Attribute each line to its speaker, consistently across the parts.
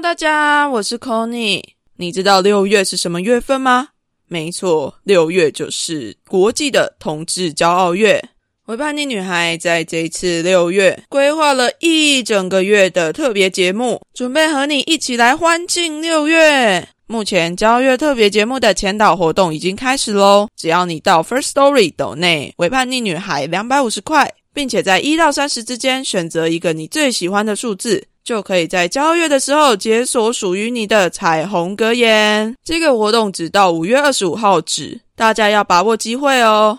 Speaker 1: 大家，我是 Conny。你知道六月是什么月份吗？没错，六月就是国际的同志骄傲月。为叛逆女孩在这次六月规划了一整个月的特别节目，准备和你一起来欢庆六月。目前骄傲月特别节目的前导活动已经开始喽！只要你到 First Story 抖内为叛逆女孩两百五十块，并且在一到三十之间选择一个你最喜欢的数字。就可以在交月的时候解锁属于你的彩虹格言。这个活动只到五月二十五号止，大家要把握机会哦。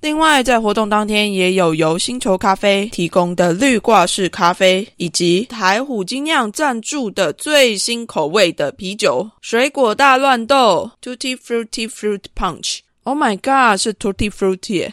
Speaker 1: 另外，在活动当天也有由星球咖啡提供的绿挂式咖啡，以及台虎精酿赞助的最新口味的啤酒——水果大乱斗 （Tutti Frutti Fruit Punch）。Oh my god，是 Tutti Frutti！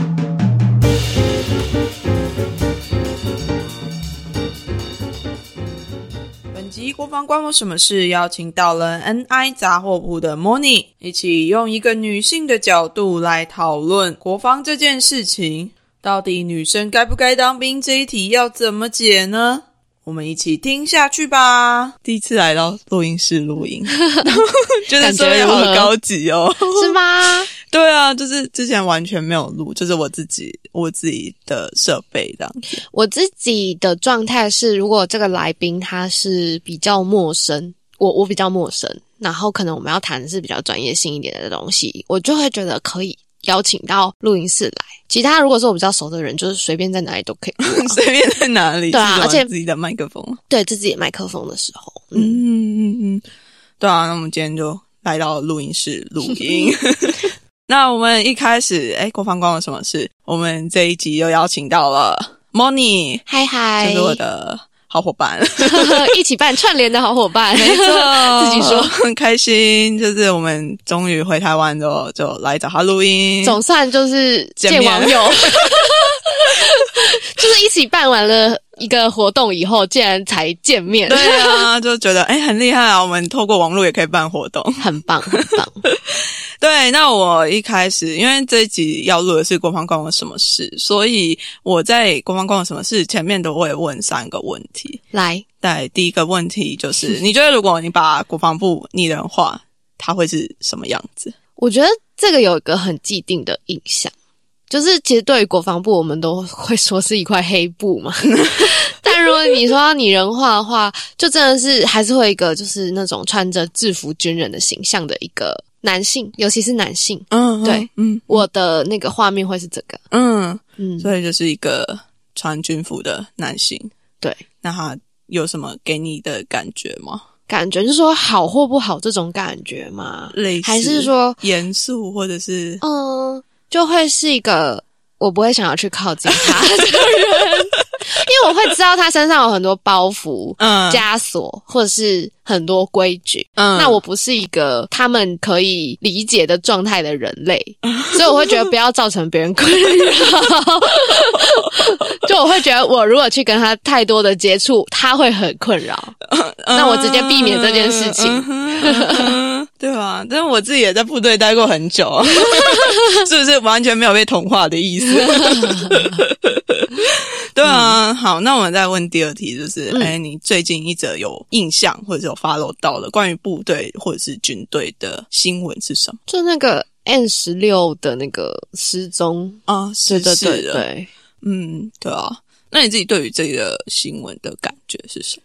Speaker 1: 及国防关我什么事？邀请到了 NI 杂货铺的 Moni，一起用一个女性的角度来讨论国防这件事情。到底女生该不该当兵这一题要怎么解呢？我们一起听下去吧。第一次来到录音室录音，就 是 觉得好高级哦，
Speaker 2: 是吗？
Speaker 1: 对啊，就是之前完全没有录，就是我自己我自己的设备这样。
Speaker 2: 我自己的状态是，如果这个来宾他是比较陌生，我我比较陌生，然后可能我们要谈的是比较专业性一点的东西，我就会觉得可以邀请到录音室来。其他如果是我比较熟的人，就是随便在哪里都可以，
Speaker 1: 随便在哪里。
Speaker 2: 对啊，而且
Speaker 1: 自己的麦克风，
Speaker 2: 对自己的麦克风的时候，
Speaker 1: 嗯嗯嗯，对啊。那我们今天就来到录音室录音。那我们一开始，哎，国防关我什么事？我们这一集又邀请到了 Moni，
Speaker 2: 嗨嗨，
Speaker 1: 就是我的好伙伴，
Speaker 2: 一起办串联的好伙伴，
Speaker 1: 没错，
Speaker 2: 自己说。
Speaker 1: 很开心。就是我们终于回台湾之后，就来找他录音，
Speaker 2: 总算就是见网友，就是一起办完了一个活动以后，竟然才见面，
Speaker 1: 对啊，就觉得哎、很厉害啊！我们透过网络也可以办活动。
Speaker 2: 很棒，很棒。
Speaker 1: 对，那我一开始因为这一集要录的是国防关我什么事，所以我在国防关我什么事前面都会问三个问题。
Speaker 2: 来，
Speaker 1: 对，第一个问题就是，你觉得如果你把国防部拟人化，它会是什么样子？
Speaker 2: 我觉得这个有一个很既定的印象，就是其实对于国防部，我们都会说是一块黑布嘛。但如果你说要拟人化的话，就真的是还是会一个就是那种穿着制服军人的形象的一个男性，尤其是男性。
Speaker 1: 嗯，
Speaker 2: 对，
Speaker 1: 嗯
Speaker 2: 我的那个画面会是这个，
Speaker 1: 嗯，
Speaker 2: 嗯，
Speaker 1: 所以就是一个穿军服的男性。
Speaker 2: 对，
Speaker 1: 那他有什么给你的感觉吗？
Speaker 2: 感觉就是说好或不好这种感觉吗，
Speaker 1: 类似
Speaker 2: 还是说，
Speaker 1: 严肃，或者是
Speaker 2: 嗯，就会是一个我不会想要去靠近他的人，因为我会知道他身上有很多包袱、
Speaker 1: 嗯
Speaker 2: 枷锁，或者是很多规矩。
Speaker 1: 嗯
Speaker 2: 那我不是一个他们可以理解的状态的人类，所以我会觉得不要造成别人困扰。就我会觉得，我如果去跟他太多的接触，他会很困扰。那我直接避免这件事情
Speaker 1: 对吧？但是我自己也在部队待过很久，是不是完全没有被同化的意思？对啊，好，那我们再问第二题，就是，
Speaker 2: 嗯
Speaker 1: 哎、你最近一则有印象或者有 follow 到的关于部队或者是军队的新闻是什么
Speaker 2: 就那个 N 十六的那个失踪，
Speaker 1: 啊？
Speaker 2: 对对
Speaker 1: 是的，
Speaker 2: 对对。
Speaker 1: 嗯，对啊。那你自己对于这个新闻的感觉是什么？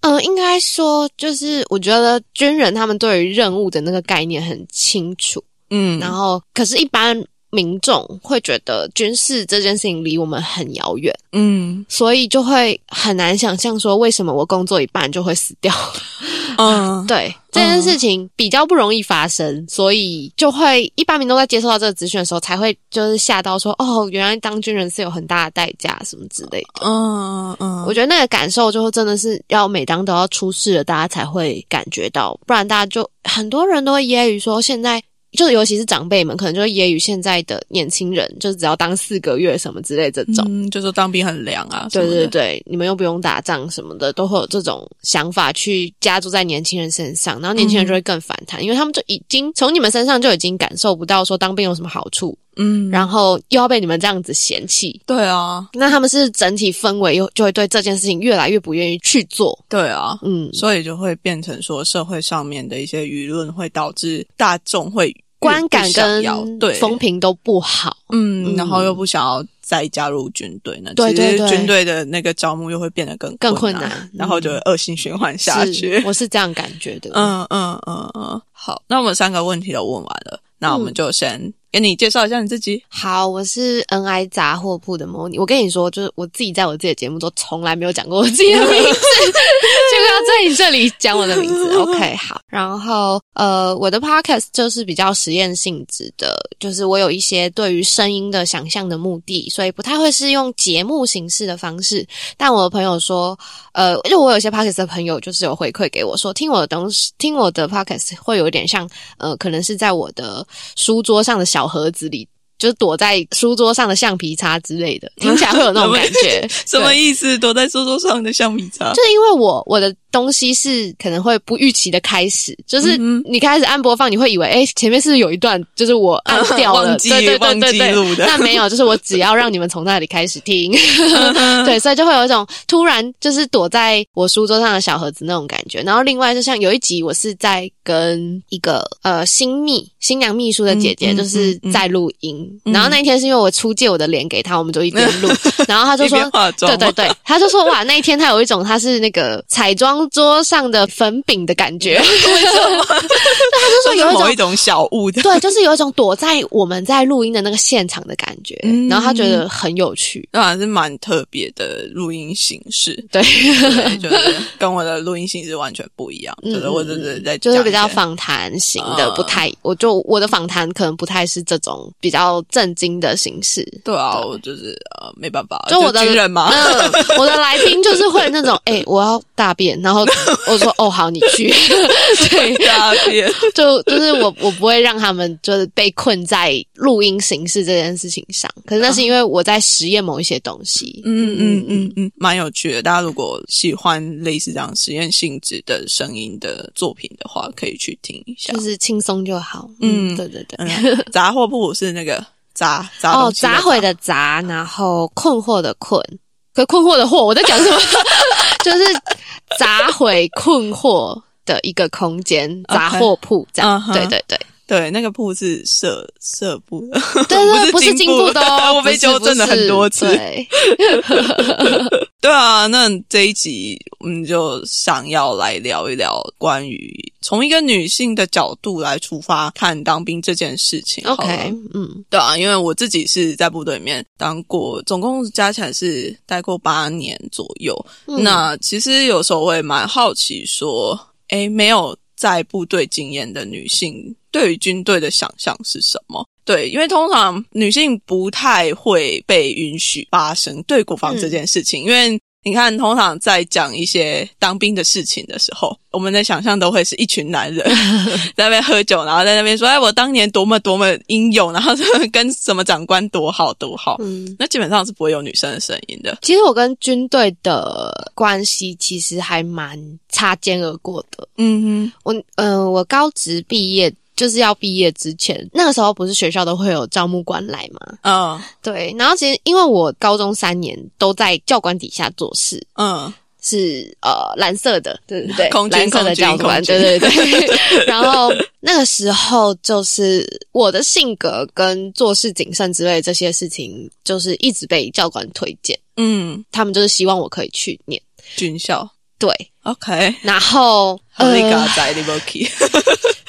Speaker 2: 嗯，应该说就是我觉得军人他们对于任务的那个概念很清楚，
Speaker 1: 嗯，
Speaker 2: 然后可是，一般民众会觉得军事这件事情离我们很遥远，
Speaker 1: 嗯
Speaker 2: 所以就会很难想象说为什么我工作一半就会死掉。
Speaker 1: 嗯，
Speaker 2: 对这件事情比较不容易发生，所以就会一般民众在接受到这个资讯的时候，才会就是吓到说哦，原来当军人是有很大的代价什么之类的。
Speaker 1: 嗯嗯，
Speaker 2: 我觉得那个感受就会真的是要每当都要出事了，大家才会感觉到，不然大家就很多人都会揶揄说，现在就尤其是长辈们，可能就会揶揄现在的年轻人，就是只要当四个月什么之类这种。
Speaker 1: 嗯，就说当兵很凉啊，
Speaker 2: 对对对，你们又不用打仗什么的，都会有这种想法去加注在年轻人身上，然后年轻人就会更反弹，因为他们就已经从你们身上就已经感受不到说当兵有什么好处，
Speaker 1: 嗯，
Speaker 2: 然后又要被你们这样子嫌弃，
Speaker 1: 对啊，
Speaker 2: 那他们是整体氛围又就会对这件事情越来越不愿意去做。
Speaker 1: 对啊，
Speaker 2: 嗯，
Speaker 1: 所以就会变成说社会上面的一些舆论会导致大众会越
Speaker 2: 观感跟风评都不好。
Speaker 1: 嗯，
Speaker 2: 嗯
Speaker 1: 然后又不想要再加入军队呢，
Speaker 2: 对对对
Speaker 1: 其实军队的那个招募又会变得更
Speaker 2: 更
Speaker 1: 困
Speaker 2: 困难
Speaker 1: 然后就会恶性循环下去。
Speaker 2: 我是这样感觉的。
Speaker 1: 嗯嗯嗯嗯，好，那我们三个问题都问完了，那我们
Speaker 2: 嗯
Speaker 1: 就先给你介绍一下你自己。
Speaker 2: 好，我是 NI 杂货铺的 Moni。我跟你说，就是我自己在我自己的节目都从来没有讲过我自己的名字，要在你这里讲我的名字。OK，好。然后呃，我的 Podcast 就是比较实验性质的，就是我有一些对于声音的想象的目的，所以不太会是用节目形式的方式。但我的朋友说，呃，就我有些 Podcast 的朋友就是有回馈给我说，听我的东西，听我的 Podcast 会有点像，呃，可能是在我的书桌上的小盒子里。就是躲在书桌上的橡皮擦之类的，听起来会有那种感觉。
Speaker 1: 什么意思？躲在书桌上的橡皮擦？
Speaker 2: 就是因为我我的东西是可能会不预期的开始，就是
Speaker 1: 嗯
Speaker 2: 你开始按播放，你会以为哎、诶前面是有一段就是我 按掉了，对对对
Speaker 1: 忘
Speaker 2: 对对
Speaker 1: 记录的
Speaker 2: 那没有，就是我只要让你们从那里开始听，对，所以就会有一种突然就是躲在我书桌上的小盒子那种感觉。然后另外就像有一集我是在跟一个呃新秘新娘秘书的姐姐就是
Speaker 1: 嗯
Speaker 2: 在录音，
Speaker 1: 嗯
Speaker 2: 然后那一天是因为我出借我的脸给他，我们就一边录，然后他就说对对对，他就说哇，那一天他有一种他是那个彩妆桌上的粉饼的感觉，为什么？他就说有一种
Speaker 1: 小物的。
Speaker 2: 对，就是有一种躲在我们在录音的那个现场的感觉，
Speaker 1: 嗯
Speaker 2: 然后他觉得很有趣。
Speaker 1: 那还是蛮特别的录音形式，
Speaker 2: 对，
Speaker 1: 对，就是跟我的录音形式完全不一样。
Speaker 2: 嗯
Speaker 1: 就是我就是在
Speaker 2: 就是比较访谈型的，
Speaker 1: 嗯
Speaker 2: 不太，我就我的访谈可能不太是这种比较震惊的形式。
Speaker 1: 对啊，我就是呃没办法，
Speaker 2: 就我的
Speaker 1: 军人嘛，
Speaker 2: 嗯，我的来宾就是会那种，哎、我要大便，然后我说，哦，好，你去，对，
Speaker 1: 大便，
Speaker 2: 就就是我我不会让他们就是被困在录音形式这件事情上，可是那是因为我在实验某一些东西。
Speaker 1: 嗯嗯嗯嗯，蛮有趣的。大家如果喜欢类似这样实验性质的声音的作品的话，可以去听一下。
Speaker 2: 就是轻松就好。嗯，对对对。
Speaker 1: 杂货铺是那个杂杂
Speaker 2: 哦，砸毁的砸，然后困惑的困，可困惑的惑，我在讲什么？就是砸毁困惑。的一个空间杂货铺这样，对对对
Speaker 1: 对，那个铺是社社部的，
Speaker 2: 对，不是金布的哦，
Speaker 1: 我被纠正了很多次。对啊，那这一集我们就想要来聊一聊关于从一个女性的角度来出发看当兵这件事情。
Speaker 2: OK，嗯，
Speaker 1: 对啊，因为我自己是在部队里面当过，总共加起来是待过八年左右。那其实有时候我也蛮好奇说。诶，没有在部队经验的女性对于军队的想象是什么？对，因为通常女性不太会被允许发生对国防这件事情，因为。你看，通常在讲一些当兵的事情的时候，我们的想象都会是一群男人 在那边喝酒，然后在那边说：“哎，我当年多么多么英勇，然后跟什么长官多好多好。”嗯，那基本上是不会有女生的声音的。
Speaker 2: 其实我跟军队的关系其实还蛮擦肩而过的。嗯哼，我呃，我高职毕业。就是要毕业之前，那个时候不是学校都会有招募官来吗？嗯，对。然后其实因为我高中三年都在教官底下做事，嗯，是呃蓝色的，对对对，蓝色的教官，对对对。然后那个时候就是我的性格跟做事谨慎之类这些事情，就是一直被教官推荐。嗯，他们就是希望我可以去念
Speaker 1: 军校。
Speaker 2: 对
Speaker 1: ，OK。
Speaker 2: 然后，
Speaker 1: 呃，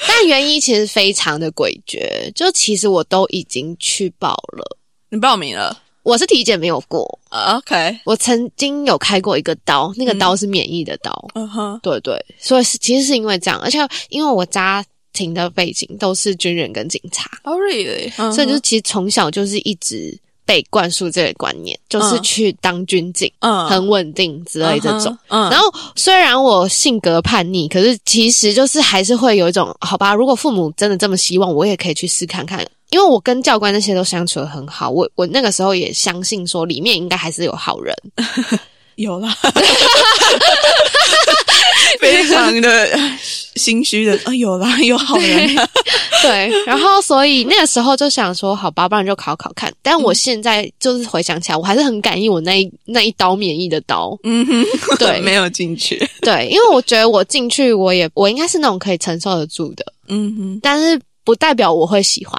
Speaker 2: 但原因其实非常的诡谲，就其实我都已经去报了，
Speaker 1: 你报名了，
Speaker 2: 我是体检没有过
Speaker 1: ，OK。
Speaker 2: 我曾经有开过一个刀，那个刀是免疫的刀，嗯哼，对对，所以是其实是因为这样，而且因为我家庭的背景都是军人跟警察
Speaker 1: ，Oh really？
Speaker 2: 所以就其实从小就是一直。被灌输这个观念，就是去当军警，嗯，很稳定之类这种。嗯，然后虽然我性格叛逆，可是其实就是还是会有一种，好吧，如果父母真的这么希望，我也可以去试看看。因为我跟教官那些都相处的很好，我我那个时候也相信说里面应该还是有好人。
Speaker 1: 有啦，非常的心虚的啊，有啦，有好人，
Speaker 2: 对，然后所以那个时候就想说，好吧，不然就考考看。但我现在就是回想起来，我还是很感应我那一那一刀免疫的刀，嗯哼，对，
Speaker 1: 没有进去，
Speaker 2: 对，因为我觉得我进去，我也我应该是那种可以承受得住的，嗯哼，但是不代表我会喜欢。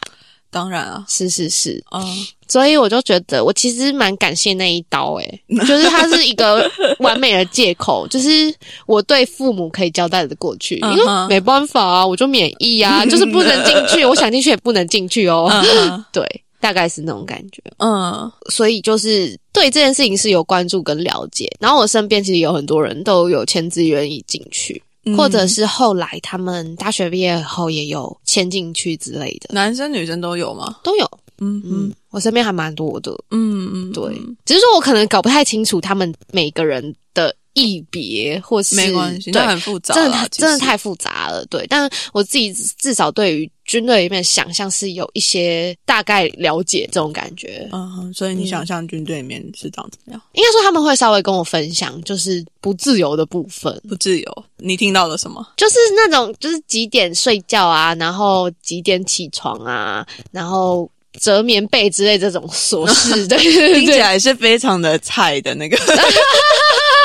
Speaker 1: 当然啊，
Speaker 2: 是是是，嗯，所以我就觉得我其实蛮感谢那一刀，诶，就是它是一个完美的借口，就是我对父母可以交代的过去，因为没办法啊，我就免疫啊，就是不能进去，我想进去也不能进去哦，对，大概是那种感觉，嗯，所以就是对这件事情是有关注跟了解，然后我身边其实有很多人都有签字愿意进去。或者是后来他们大学毕业后也有迁进去之类的，
Speaker 1: 男生女生都有吗？
Speaker 2: 都有，嗯嗯，我身边还蛮多的，嗯嗯，对，只是说我可能搞不太清楚他们每个人的。异别或是
Speaker 1: 没关系，对，很复杂，
Speaker 2: 真的真的太复杂了。对，但我自己至少对于军队里面想象是有一些大概了解这种感觉。
Speaker 1: 嗯，所以你想象军队里面是长怎么样？
Speaker 2: 应该说他们会稍微跟我分享，就是不自由的部分。
Speaker 1: 不自由，你听到了什么？
Speaker 2: 就是那种就是几点睡觉啊，然后几点起床啊，然后折棉被之类这种琐事。对，
Speaker 1: 听起来是非常的菜的那个。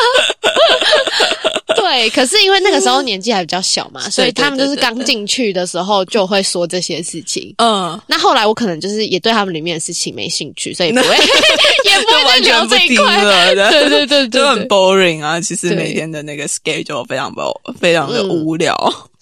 Speaker 2: 对，可是因为那个时候年纪还比较小嘛，所以他们就是刚进去的时候就会说这些事情。嗯，那后来我可能就是也对他们里面的事情没兴趣，所以不会，也不会聊这一块
Speaker 1: 了。
Speaker 2: 对对对，
Speaker 1: 就很 boring 啊！其实每天的那个 schedule 非常不非常的无聊。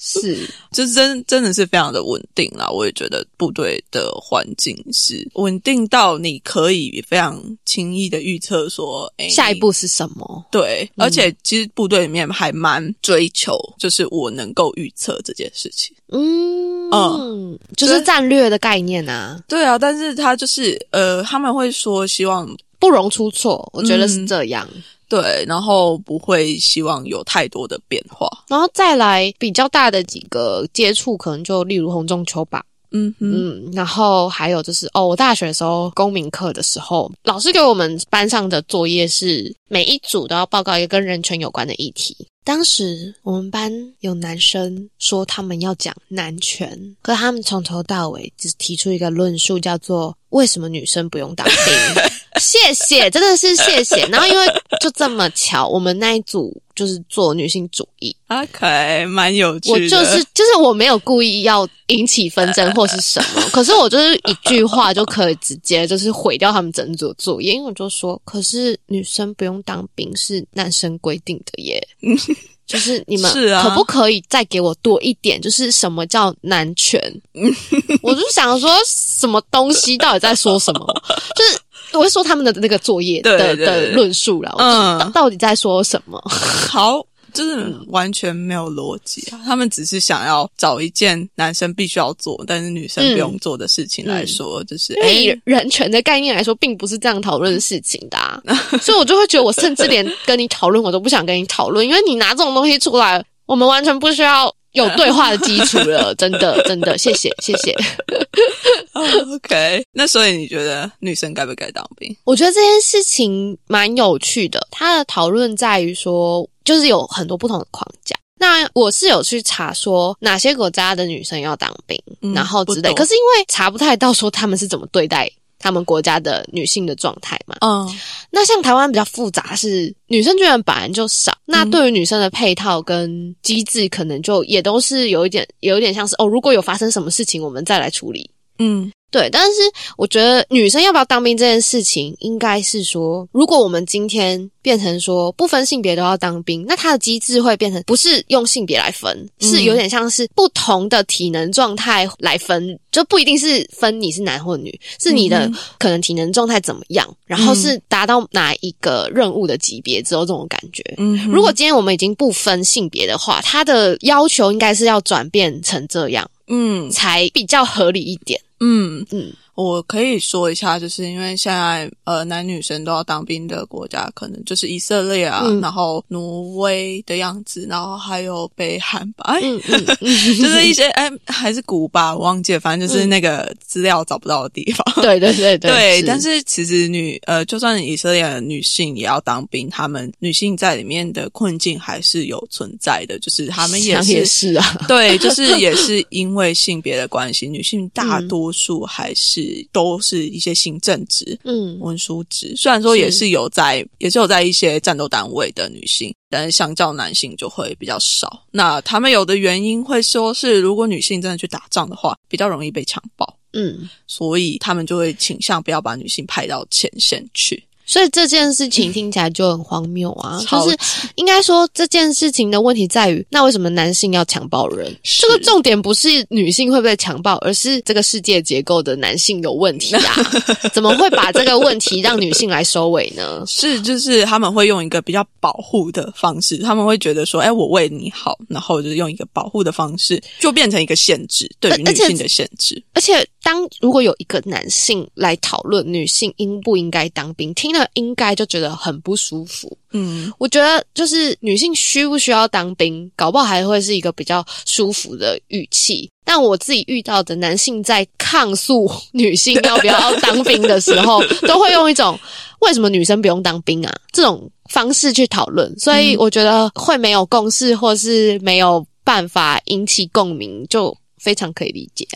Speaker 2: 是，
Speaker 1: 就是真真的是非常的稳定啦。我也觉得部队的环境是稳定到你可以非常轻易的预测说，哎，
Speaker 2: 下一步是什么？
Speaker 1: 对，而且其实部队里面还蛮追求，就是我能够预测这件事情。嗯
Speaker 2: 嗯，就是战略的概念啊。
Speaker 1: 对啊，但是他就是呃，他们会说希望
Speaker 2: 不容出错，我觉得是这样。
Speaker 1: 对，然后不会希望有太多的变化。
Speaker 2: 然后再来比较大的几个接触，可能就例如红中秋吧。
Speaker 1: 嗯嗯
Speaker 2: 嗯，然后还有就是哦，我大学的时候公民课的时候，老师给我们班上的作业是每一组都要报告一个跟人权有关的议题。当时我们班有男生说他们要讲男权，可他们从头到尾只提出一个论述，叫做为什么女生不用当兵。谢谢，真的是谢谢。然后因为就这么巧，我们那一组就是做女性主义
Speaker 1: ，，OK，蛮有趣的。
Speaker 2: 我就是就是我没有故意要引起纷争或是什么，可是我就是一句话就可以直接就是毁掉他们整组作业，因为我就说，可是女生不用当兵是男生规定的耶。就是你们可不可以再给我多一点？就是什么叫男权？我就想说，什么东西到底在说什么？就是我会说他们的那个作业的的论述啦，
Speaker 1: 嗯
Speaker 2: 嗯，到底在说什么？
Speaker 1: 好，就是完全没有逻辑啊！他们只是想要找一件男生必须要做，但是女生不用做的事情来说，就是
Speaker 2: 因为以
Speaker 1: 哎，
Speaker 2: 人权的概念来说，并不是这样讨论事情的、啊，所以我就会觉得，我甚至连跟你讨论，我都不想跟你讨论，因为你拿这种东西出来，我们完全不需要有对话的基础了。真的，真的，谢谢，谢谢。
Speaker 1: OK，那所以你觉得女生该不该当兵？
Speaker 2: 我觉得这件事情蛮有趣的，它的讨论在于说，就是有很多不同的框架。那我是有去查说哪些国家的女生要当兵，
Speaker 1: 嗯
Speaker 2: 然后之类，可是因为查不太到说他们是怎么对待他们国家的女性的状态嘛。
Speaker 1: 嗯
Speaker 2: 那像台湾比较复杂是女生居然本来就少，那对于女生的配套跟机制，可能就也都是有一点有一点像是哦，如果有发生什么事情，我们再来处理。
Speaker 1: 嗯
Speaker 2: 对，但是我觉得女生要不要当兵这件事情，应该是说，如果我们今天变成说不分性别都要当兵，那它的机制会变成不是用性别来分，是有点像是不同的体能状态来分，就不一定是分你是男或女，是你的
Speaker 1: 嗯
Speaker 2: 可能体能状态怎么样，然后是达到哪一个任务的级别之后这种感觉。
Speaker 1: 嗯，
Speaker 2: 如果今天我们已经不分性别的话，它的要求应该是要转变成这样，
Speaker 1: 嗯。
Speaker 2: 才比较合理一点。
Speaker 1: 嗯。
Speaker 2: 嗯
Speaker 1: 我可以说一下，就是因为现在呃男女生都要当兵的国家，可能就是以色列啊，
Speaker 2: 嗯。
Speaker 1: 然后挪威的样子，然后还有北韩吧，哎、
Speaker 2: 嗯嗯嗯，
Speaker 1: 就是一些哎还是古巴，我忘记了，反正就是那个资料找不到的地方。
Speaker 2: 对对对
Speaker 1: 对，对但是其实女呃，就算以色列的女性也要当兵，她们女性在里面的困境还是有存在的，就是她们也是
Speaker 2: 也是啊，
Speaker 1: 对，就是也是 因为性别的关系，女性大多数还是都是一些行政职、
Speaker 2: 嗯
Speaker 1: 文书职，虽然说也是有在，也是有在一些战斗单位的女性，但是相较男性就会比较少。那他们有的原因会说是，如果女性真的去打仗的话，比较容易被强暴，
Speaker 2: 嗯，
Speaker 1: 所以他们就会倾向不要把女性派到前线去。
Speaker 2: 所以这件事情 听起来就很荒谬啊，就是应该说这件事情的问题在于，那为什么男性要强暴人？这个重点不是女性会不会强暴，而是这个世界结构的男性有问题啊！怎么会把这个问题让女性来收尾呢？
Speaker 1: 是，就是他们会用一个比较保护的方式，他们会觉得说，哎，我为你好，然后就是用一个保护的方式，就变成一个限制，对于女性的限制。
Speaker 2: 而且，当如果有一个男性来讨论女性应不应该当兵，听了应该就觉得很不舒服。
Speaker 1: 嗯，
Speaker 2: 我觉得就是女性需不需要当兵，搞不好还会是一个比较舒服的语气。但我自己遇到的男性在抗诉女性要不要当兵的时候，都会用一种为什么女生不用当兵啊这种方式去讨论，所以我觉得会没有共识，或是没有办法引起共鸣，就非常可以理解。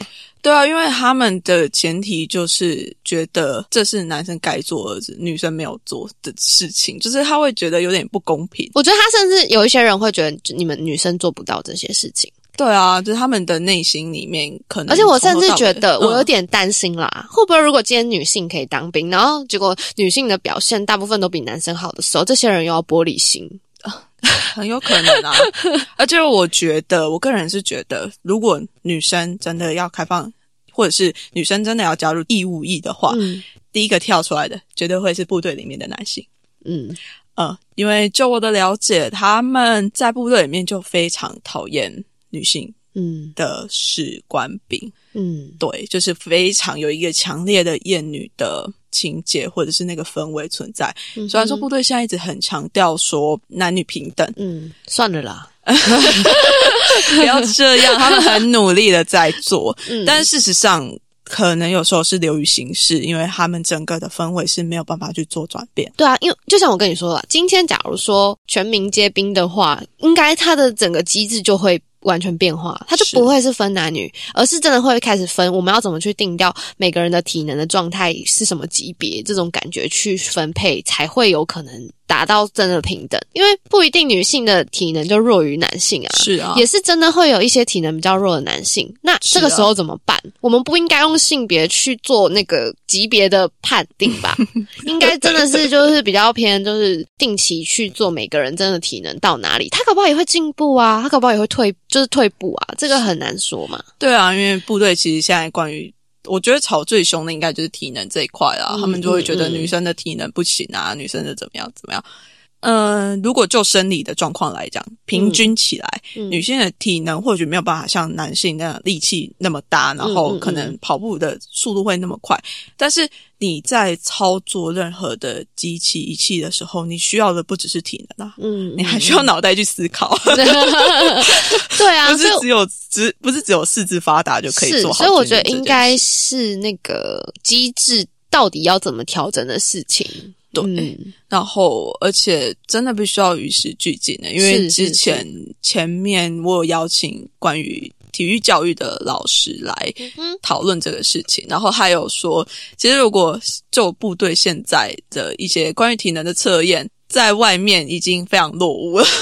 Speaker 1: 对啊，因为他们的前提就是觉得这是男生该做的，女生没有做的事情，就是他会觉得有点不公平。
Speaker 2: 我觉得他甚至有一些人会觉得你们女生做不到这些事情。
Speaker 1: 对啊，就是他们的内心里面可能，
Speaker 2: 而且我甚至觉得，我有
Speaker 1: 点。
Speaker 2: 点担心啦，会不会如果今天女性可以当兵，然后结果女性的表现大部分都比男生好的时候，这些人又要玻璃心？
Speaker 1: 很有可能啊。而且我觉得，我个人是觉得，如果女生真的要开放，或者是女生真的要加入义务役的话，
Speaker 2: 嗯。
Speaker 1: 第一个跳出来的绝对会是部队里面的男性。
Speaker 2: 嗯。
Speaker 1: 呃，因为就我的了解，他们在部队里面就非常讨厌女性
Speaker 2: 嗯。
Speaker 1: 的士官兵，
Speaker 2: 嗯。
Speaker 1: 对，就是非常有一个强烈的厌女的情节或者是那个氛围存在。
Speaker 2: 嗯
Speaker 1: 虽然说部队现在一直很强调说男女平等，
Speaker 2: 嗯，算了啦，
Speaker 1: 不要这样，他们很努力的在做，
Speaker 2: 嗯，
Speaker 1: 但事实上。可能有时候是流于形式，因为他们整个的氛围是没有办法去做转变。
Speaker 2: 对啊，因为就像我跟你说了，今天假如说全民皆兵的话，应该他的整个机制就会完全变化，它就不会是分男女，而是真的会开始分我们要怎么去定掉每个人的体能的状态是什么级别，这种感觉去分配，才会有可能达到真的平等。因为不一定女性的体能就弱于男性啊，
Speaker 1: 是啊，
Speaker 2: 也是真的会有一些体能比较弱的男性。那这个时候怎么办？我们不应该用性别去做那个级别的判定吧？应该真的是就是比较偏，就是定期去做每个人真的体能到哪里，他搞不好也会进步啊，他搞不好也会退，就是退步啊，这个很难说嘛。
Speaker 1: 对啊，因为部队其实现在关于。我觉得吵最凶的应该就是体能这一块啦，
Speaker 2: 嗯、
Speaker 1: 他们就会觉得女生的体能不行啊，嗯、女生的怎么样怎么样。嗯、呃，如果就生理的状况来讲，平均起来，
Speaker 2: 嗯、
Speaker 1: 女性的体能或许没有办法像男性那样力气那么大，然后可能跑步的速度会那么快。但是你在操作任何的机器仪器的时候，你需要的不只是体能啊，
Speaker 2: 嗯，
Speaker 1: 你还需要脑袋去思考。
Speaker 2: 对啊，
Speaker 1: 不是只有只不是只有四肢发达就可以做好。
Speaker 2: 所以我觉得应该是那个机制到底要怎么调整的事情。
Speaker 1: 对，
Speaker 2: 嗯、
Speaker 1: 然后而且真的必须要与时俱进的，因为之前前面我有邀请关于体育教育的老师来讨论这个事情，然后还有说，其实如果就部队现在的一些关于体能的测验，在外面已经非常落伍了。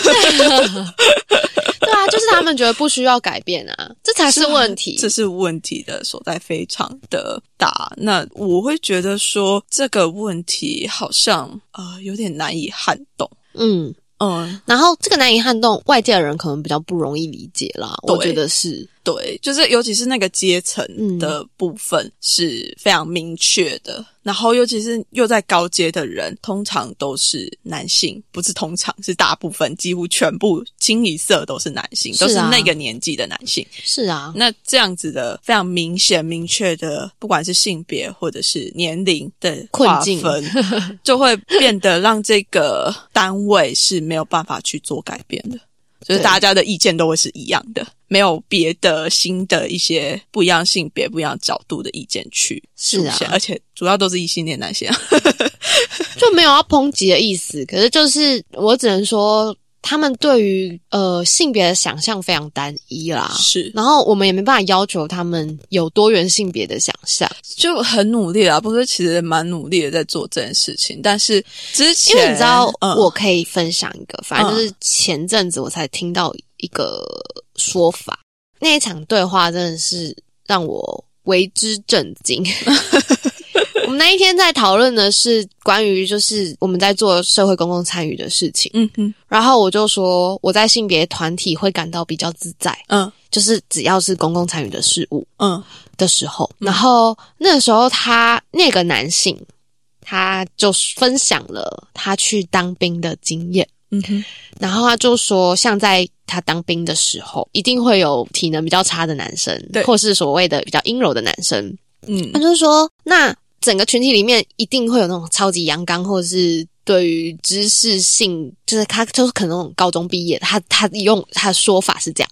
Speaker 2: 对啊，就是他们觉得不需要改变啊，这才是问题。
Speaker 1: 这是问题的所在，非常的大。那我会觉得说这个问题好像呃有点难以撼动。
Speaker 2: 嗯
Speaker 1: 嗯，
Speaker 2: 然后这个难以撼动，外界的人可能比较不容易理解啦。我觉得是
Speaker 1: 对，就是尤其是那个阶层的部分是非常明确的。嗯、然后尤其是又在高阶的人，通常都是男性，不是通常是大部分，几乎全部清一色都是男性，
Speaker 2: 是啊、
Speaker 1: 都是那个年纪的男性。
Speaker 2: 是啊，
Speaker 1: 那这样子的非常明显、明确的，不管是性别或者是年龄的划分，就会变得让这个单位是没有办法去做改变的。就是大家的意见都会是一样的，没有别的新的一些不一样性别、不一样角度的意见去出现，
Speaker 2: 是啊、
Speaker 1: 而且主要都是异性恋男性，
Speaker 2: 就没有要抨击的意思。可是就是我只能说，他们对于呃性别的想象非常单一啦，
Speaker 1: 是，
Speaker 2: 然后我们也没办法要求他们有多元性别的想象，
Speaker 1: 就很努力啊，不是其实蛮努力的在做这件事情，但是之前
Speaker 2: 因为你知道，
Speaker 1: 嗯、
Speaker 2: 我可以分享一个，反正就是前阵子我才听到一个说法，那一场对话真的是让我为之震惊。我们那一天在讨论的是关于就是我们在做社会公共参与的事情，
Speaker 1: 嗯哼，
Speaker 2: 然后我就说我在性别团体会感到比较自在，
Speaker 1: 嗯，
Speaker 2: 就是只要是公共参与的事物，
Speaker 1: 嗯。
Speaker 2: 的时候，然后那个时候他那个男性他就分享了他去当兵的经验，
Speaker 1: 嗯哼，
Speaker 2: 然后他就说像在他当兵的时候，一定会有体能比较差的男生，
Speaker 1: 对。
Speaker 2: 或是所谓的比较阴柔的男生，
Speaker 1: 嗯。
Speaker 2: 他就说那。整个群体里面一定会有那种超级阳刚，或者是对于知识性，就是他就是可能那种高中毕业，他他用他的说法是这样，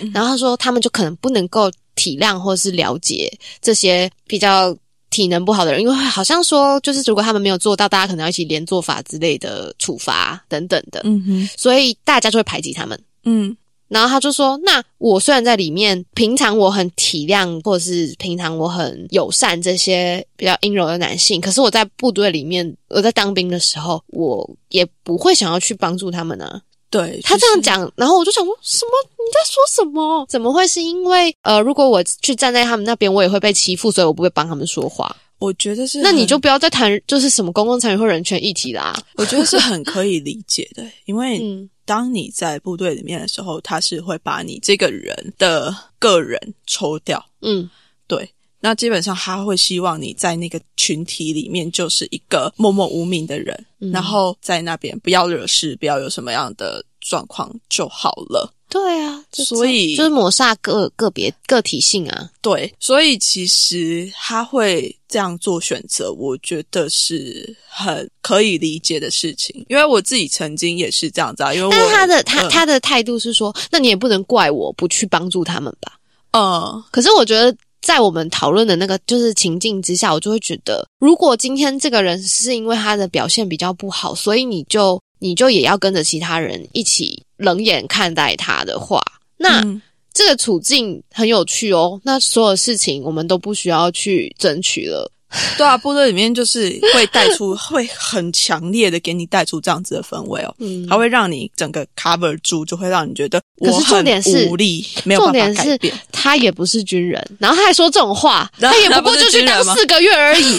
Speaker 1: 嗯、
Speaker 2: 然后他说他们就可能不能够体谅或是了解这些比较体能不好的人，因为好像说就是如果他们没有做到，大家可能要一起连做法之类的处罚等等的，
Speaker 1: 嗯哼，
Speaker 2: 所以大家就会排挤他们，
Speaker 1: 嗯。
Speaker 2: 然后他就说：“那我虽然在里面，平常我很体谅，或者是平常我很友善这些比较阴柔的男性，可是我在部队里面，我在当兵的时候，我也不会想要去帮助他们呢、啊。”
Speaker 1: 对
Speaker 2: 他这样讲，然后我就想说什么？你在说什么？怎么会是因为呃，如果我去站在他们那边，我也会被欺负，所以我不会帮他们说话。
Speaker 1: 我觉得是，
Speaker 2: 那你就不要再谈就是什么公共参与或人权议题啦。
Speaker 1: 我觉得是很可以理解的，因为
Speaker 2: 嗯。
Speaker 1: 当你在部队里面的时候，他是会把你这个人的个人抽掉，
Speaker 2: 嗯，
Speaker 1: 对。那基本上他会希望你在那个群体里面就是一个默默无名的人，
Speaker 2: 嗯、
Speaker 1: 然后在那边不要惹事，不要有什么样的状况就好了。
Speaker 2: 对啊，
Speaker 1: 所以
Speaker 2: 就是抹煞个个别个体性啊。
Speaker 1: 对，所以其实他会这样做选择，我觉得是很可以理解的事情，因为我自己曾经也是这样子啊。因为
Speaker 2: 但是他的他、
Speaker 1: 嗯
Speaker 2: 他的态度是说，那你也不能怪我不去帮助他们吧？
Speaker 1: 嗯
Speaker 2: 可是我觉得，在我们讨论的那个就是情境之下，我就会觉得，如果今天这个人是因为他的表现比较不好，所以你就你就也要跟着其他人一起冷眼看待他的话，那。
Speaker 1: 嗯
Speaker 2: 这个处境很有趣哦，那所有事情我们都不需要去争取了。
Speaker 1: 对啊，部队里面就是会带出，会很强烈的给你带出这样子的氛围哦。
Speaker 2: 嗯
Speaker 1: 它会让你整个 cover 住，就会让你觉得
Speaker 2: 可是
Speaker 1: 我很
Speaker 2: 重点是
Speaker 1: 无力，没有办
Speaker 2: 重点是
Speaker 1: 法改变。
Speaker 2: 他也不是军人，然后他还说这种话，他也不过就去当四个月而已，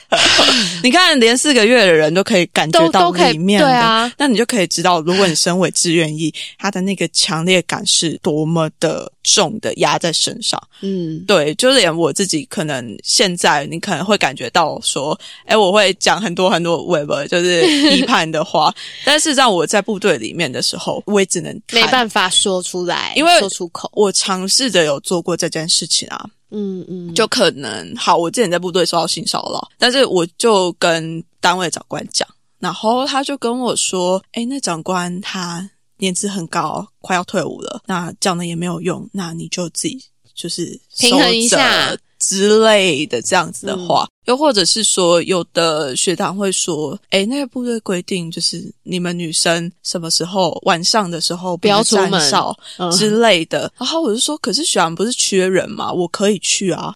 Speaker 1: 你看，连四个月的人都可以感觉到里面的，
Speaker 2: 对啊。
Speaker 1: 那你就可以知道，如果你身为志愿役，他的那个强烈感是多么的重的压在身上。
Speaker 2: 嗯，
Speaker 1: 对，就连我自己，可能现在你可能会感觉到说，哎，我会讲很多很多 web 就是批判的话，但是让我在部队里面的时候，我也只能看
Speaker 2: 没办法说出来，
Speaker 1: 因为
Speaker 2: 说出口，
Speaker 1: 我尝试着有做过这件事情啊，
Speaker 2: 嗯嗯，
Speaker 1: 就可能好，我之前在部队受到性骚扰，但是我就跟单位长官讲，然后他就跟我说：“哎，那长官他年资很高，快要退伍了，那讲的也没有用，那你就自己就是
Speaker 2: 平衡一下
Speaker 1: 之类的这样子的话。又或者是说，有的学堂会说：“哎，那个部队规定就是你们女生什么时候晚上的时候
Speaker 2: 不要
Speaker 1: 能站
Speaker 2: 出门
Speaker 1: 哨
Speaker 2: 嗯
Speaker 1: 之类的。然后我就说：“可是学长不是缺人吗？我可以去啊。”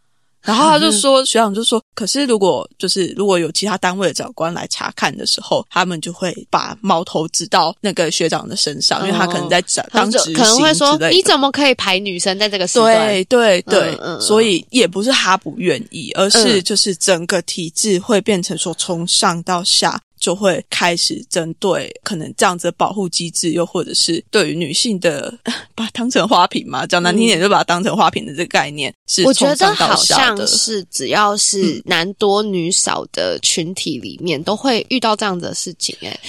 Speaker 1: 然后他就说，学长就说，可是如果就是如果有其他单位的长官来查看的时候，他们就会把矛头指到那个学长的身上，因为他可能在
Speaker 2: 长
Speaker 1: 当执行
Speaker 2: 可能会说你怎么可以排女生在这个时段？
Speaker 1: 对对对，
Speaker 2: 嗯嗯。
Speaker 1: 所以也不是他不愿意，而是
Speaker 2: 嗯。
Speaker 1: 就是整个体制会变成说，从上到下就会开始针对可能这样子的保护机制，又或者是对于女性的 把它当成花瓶嘛，讲难听点就把它当成花瓶的这个概念，是
Speaker 2: 我觉得好。像是只要是男多女少的群体里面，都会遇到这样的事情、欸。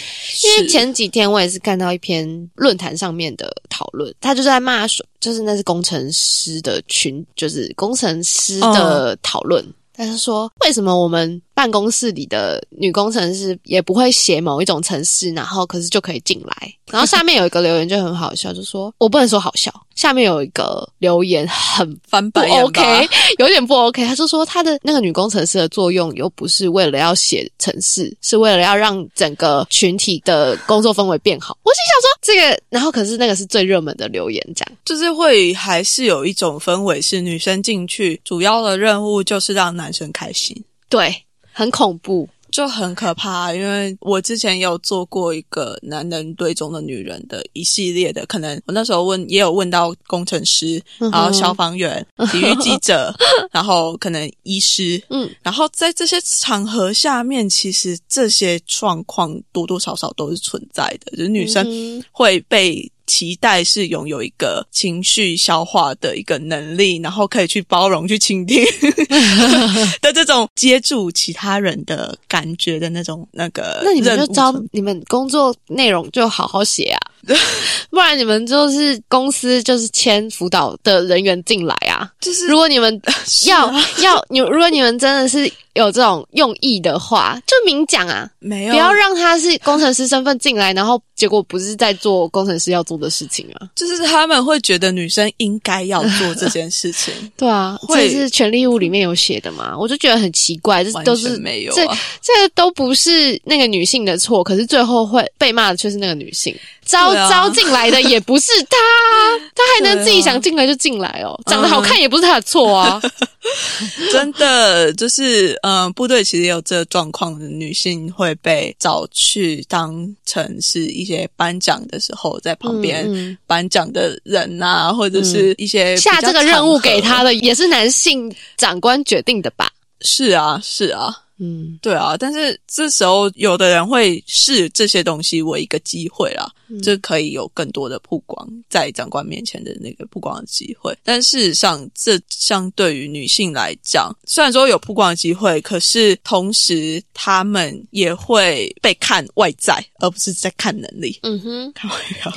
Speaker 2: 因为前几天我也是看到一篇论坛上面的讨论，他就在骂说，就是那是工程师的群，就是工程师的讨论。他是说，为什么我们办公室里的女工程师也不会写某一种程式，然后可是就可以进来？然后下面有一个留言就很好笑，就说我不能说好笑，下面有一个留言很不
Speaker 1: 翻白眼
Speaker 2: OK，有点不 OK。他就说他的那个女工程师的作用又不是为了要写程式，是为了要让整个群体的工作氛围变好。我心想说这个，然后可是那个是最热门的留言，这样
Speaker 1: 就是会还是有一种氛围，是女生进去主要的任务就是让男生开心。
Speaker 2: 对，很恐怖。
Speaker 1: 就很可怕，因为我之前有做过一个男人堆中的女人的一系列的，可能我那时候问也有问到工程师，然后消防员、体育记者，然后可能医师，
Speaker 2: 嗯，
Speaker 1: 然后在这些场合下面，其实这些状况多多少少都是存在的，就是女生
Speaker 2: 嗯
Speaker 1: 会被。期待是拥有一个情绪消化的一个能力，然后可以去包容、去倾听 的这种接住其他人的感觉的那种那个
Speaker 2: 那你们就招你们工作内容就好好写啊，不然你们就是公司就是签辅导的人员进来啊。
Speaker 1: 就是
Speaker 2: 如果你们 要、
Speaker 1: 啊。
Speaker 2: 要你，如果你们真的是有这种用意的话，就明讲啊，
Speaker 1: 没有
Speaker 2: 不要让他是工程师身份进来，然后结果不是在做工程师要做的事情啊。
Speaker 1: 就是他们会觉得女生应该要做这件事情，
Speaker 2: 对啊，
Speaker 1: 会
Speaker 2: 这是权利物里面有写的嘛？我就觉得很奇怪，这都是
Speaker 1: 全没有
Speaker 2: 这
Speaker 1: 啊。
Speaker 2: 这个都不是那个女性的错，可是最后会被骂的却是那个女性。招、
Speaker 1: 啊
Speaker 2: 招进来的也不是她，她还能自己想进来就进来哦，长得好看也不是他的错啊。
Speaker 1: 真的就是，嗯、部队其实也有这个状况的女性会被找去当成是一些颁奖的时候，在旁边颁奖的人呐、或者是一些
Speaker 2: 下这个任务给他的也是男性长官决定的吧？
Speaker 1: 是啊，是啊，
Speaker 2: 嗯
Speaker 1: 对啊，但是这时候有的人会视这些东西为一个机会啦，
Speaker 2: 嗯
Speaker 1: 就可以有更多的曝光在长官面前的那个曝光的机会。但事实上，这相对于女性来讲，虽然说有曝光的机会，可是同时她们也会被看外在，而不是在看能力。
Speaker 2: 嗯哼，
Speaker 1: 看外表，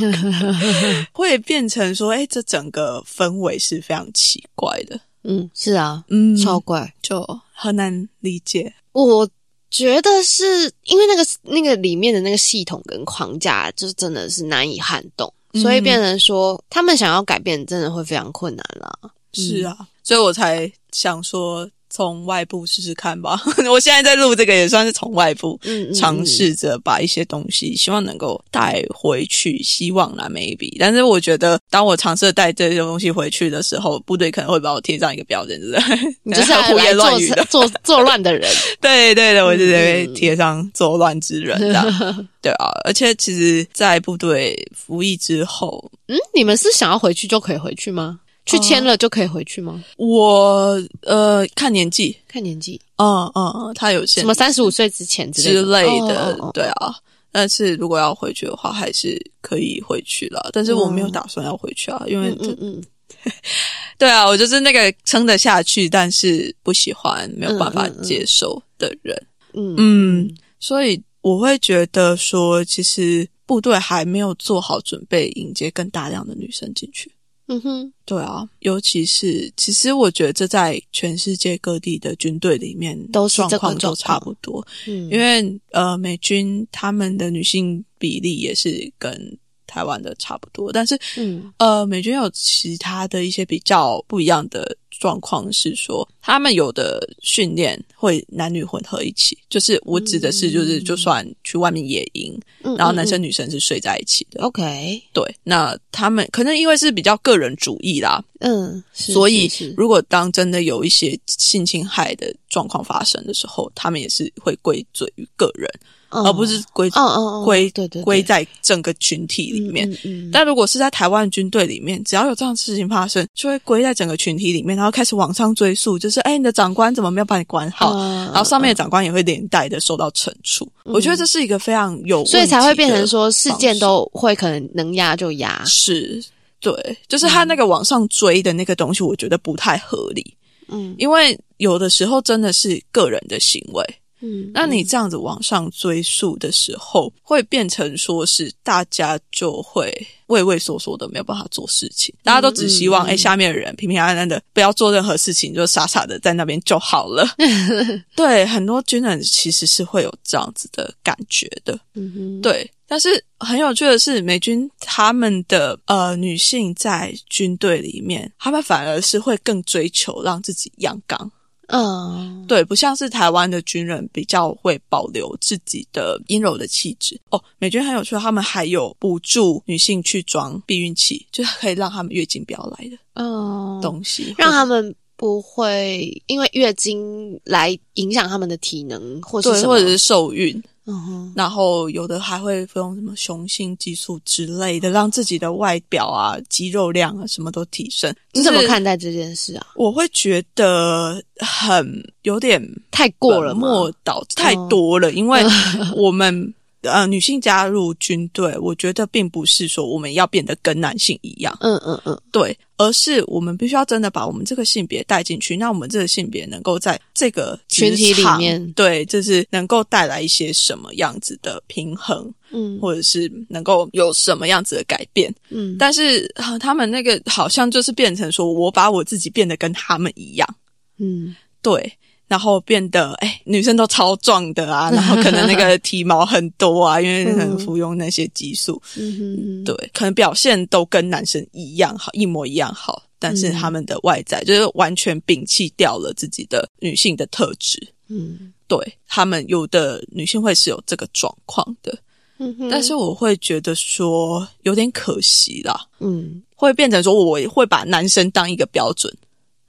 Speaker 1: 会变成说，哎，这整个氛围是非常奇怪的，
Speaker 2: 嗯，是啊，
Speaker 1: 嗯
Speaker 2: 超怪。
Speaker 1: 就很难理解。
Speaker 2: 我觉得是因为那个那个里面的那个系统跟框架，就是真的是难以撼动，
Speaker 1: 嗯
Speaker 2: 所以变成说他们想要改变，真的会非常困难啦。
Speaker 1: 是啊，所以我才想说从外部试试看吧。我现在在录这个也算是从外部尝。试着把一些东西，希望能够带回去，希望啦 maybe。但是我觉得，当我尝试带这些东西回去的时候，部队可能会把我贴上一个标签，对不对？
Speaker 2: 你就是来
Speaker 1: 胡言乱语的。
Speaker 2: 做做作乱的人。
Speaker 1: 对对对，我就被
Speaker 2: 嗯
Speaker 1: 贴上作乱之人这样。对啊，而且其实，在部队服役之后，
Speaker 2: 嗯，你们是想要回去就可以回去吗？去签了就可以回去吗？
Speaker 1: 我呃看年纪，
Speaker 2: 看年纪，
Speaker 1: 嗯嗯嗯，他有限
Speaker 2: 什么三十五岁之前之类
Speaker 1: 之
Speaker 2: 的
Speaker 1: 类的，对啊。但是如果要回去的话，还是可以回去了。但是我没有打算要回去啊，因为
Speaker 2: 嗯
Speaker 1: 对啊，我就是那个撑得下去，但是不喜欢、没有办法接受的人。
Speaker 2: 嗯
Speaker 1: 嗯，所以我会觉得说，其实部队还没有做好准备迎接更大量的女生进去。
Speaker 2: 嗯哼，
Speaker 1: 对啊，尤其是其实我觉得这在全世界各地的军队里面
Speaker 2: 都是
Speaker 1: 状况都差不多，
Speaker 2: 嗯，
Speaker 1: 因为呃美军他们的女性比例也是跟台湾的差不多，但是
Speaker 2: 嗯。
Speaker 1: 呃美军有其他的一些比较不一样的状况是说，他们有的训练会男女混合一起，就是我指的是就是就算去外面野营，
Speaker 2: 嗯，
Speaker 1: 然后男
Speaker 2: 嗯。
Speaker 1: 生女生是睡在一起的。
Speaker 2: 嗯 OK，
Speaker 1: 对，那他们可能因为是比较个人主义啦，
Speaker 2: 嗯，
Speaker 1: 所以如果当真的有一些性侵害的状况发生的时候，他们也是会归罪于个人，
Speaker 2: 嗯。
Speaker 1: 而不是归
Speaker 2: 嗯嗯嗯
Speaker 1: 归
Speaker 2: 对对对。
Speaker 1: 归在整个群体里面。
Speaker 2: 嗯嗯嗯。
Speaker 1: 但如果是在台湾军队里面，只要有这样的事情发生，就会归在整个群体里面，然后开始往上追溯，就是哎，你的长官怎么没有把你管好？
Speaker 2: 嗯。
Speaker 1: 然后上面的长官也会连带的受到惩处。我觉得这是一个非常有，
Speaker 2: 所以才会变成说事件都会可能能压就压，
Speaker 1: 是对，就是他那个往上追的那个东西，我觉得不太合理，
Speaker 2: 嗯。
Speaker 1: 因为有的时候真的是个人的行为。
Speaker 2: 嗯，
Speaker 1: 那你这样子往上追溯的时候，会变成说是大家就会畏畏缩缩的，没有办法做事情。大家都只希望，
Speaker 2: 嗯
Speaker 1: 哎、下面的人平平安安的，不要做任何事情，就傻傻的在那边就好了。对，很多军人其实是会有这样子的感觉的。
Speaker 2: 嗯哼，
Speaker 1: 对，但是很有趣的是，美军他们的呃女性在军队里面，他们反而是会更追求让自己阳刚。
Speaker 2: 嗯，
Speaker 1: 对，不像是台湾的军人比较会保留自己的阴柔的气质哦。美军很有趣，他们还有补助女性去装避孕器，就是可以让他们月经不要来的
Speaker 2: 嗯，
Speaker 1: 东西，
Speaker 2: 让他们不会因为月经来影响他们的体能，或是
Speaker 1: 或者是受孕。
Speaker 2: 嗯哼，
Speaker 1: 然后有的还会用什么雄性激素之类的，让自己的外表啊、肌肉量啊什么都提升。
Speaker 2: 你怎么看待这件事啊？
Speaker 1: 我会觉得很有点
Speaker 2: 太过了
Speaker 1: 本
Speaker 2: 吗？
Speaker 1: 末倒太多了，因为 我们呃女性加入军队，我觉得并不是说我们要变得跟男性一样，
Speaker 2: 嗯嗯嗯，
Speaker 1: 对，而是我们必须要真的把我们这个性别带进去，那我们这个性别能够在这个
Speaker 2: 群体里面
Speaker 1: 对，就是能够带来一些什么样子的平衡，
Speaker 2: 嗯
Speaker 1: 或者是能够有什么样子的改变。
Speaker 2: 嗯，
Speaker 1: 但是、呃他们那个好像就是变成说我把我自己变得跟他们一样。
Speaker 2: 嗯
Speaker 1: 对，然后变得哎，女生都超壮的啊，然后可能那个体毛很多啊，因为可能服用那些激素，
Speaker 2: 嗯，
Speaker 1: 对，可能表现都跟男生一样好，一模一样好，但是他们的外在就是完全摒弃掉了自己的女性的特质。
Speaker 2: 嗯。
Speaker 1: 对他们有的女性会是有这个状况的，
Speaker 2: 嗯，
Speaker 1: 但是我会觉得说有点可惜啦，
Speaker 2: 嗯，
Speaker 1: 会变成说我会把男生当一个标准。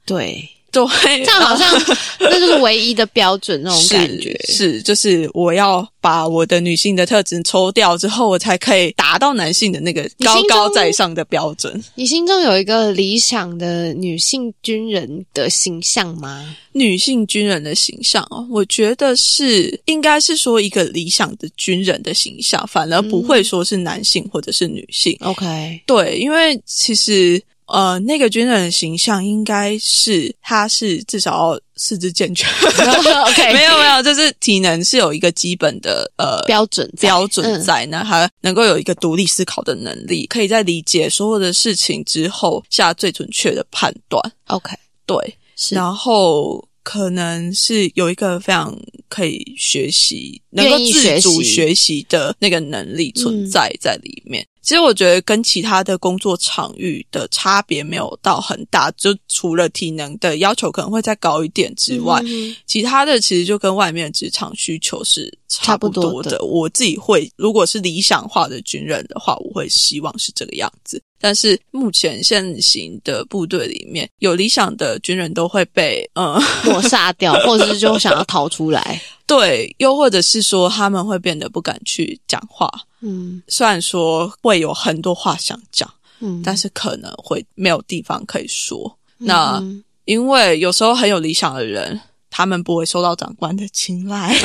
Speaker 2: 对，
Speaker 1: 对，
Speaker 2: 这样好像 那就是唯一的标准那种感觉。
Speaker 1: 是，就是我要把我的女性的特质抽掉之后，我才可以达到男性的那个高高在上的标准。
Speaker 2: 你心中有一个理想的女性军人的形象吗？
Speaker 1: 女性军人的形象哦，我觉得是应该是说一个理想的军人的形象，反而不会说是男性或者是女性。
Speaker 2: OK，
Speaker 1: 对，因为其实。呃，那个军人的形象应该是，他是至少要四肢健全。
Speaker 2: OK，
Speaker 1: 没有没有，就是体能是有一个基本的呃
Speaker 2: 标准
Speaker 1: 标准在，那他能够有一个独立思考的能力，可以在理解所有的事情之后下最准确的判断。
Speaker 2: OK，
Speaker 1: 对，然后可能是有一个非常可以学习、能够自主学习的那个能力存在在里面。其实我觉得跟其他的工作场域的差别没有到很大，就除了体能的要求可能会再高一点之外，其他的其实就跟外面的职场需求是差不多的。我自己会，如果是理想化的军人的话，我会希望是这个样子。但是目前现行的部队里面有理想的军人都会被嗯
Speaker 2: 抹杀掉，或者是就想要逃出来。
Speaker 1: 对，又或者是说他们会变得不敢去讲话。嗯，虽然说会有很多话想讲，嗯，但是可能会没有地方可以说。那因为有时候很有理想的人。他们不会受到长官的青睐，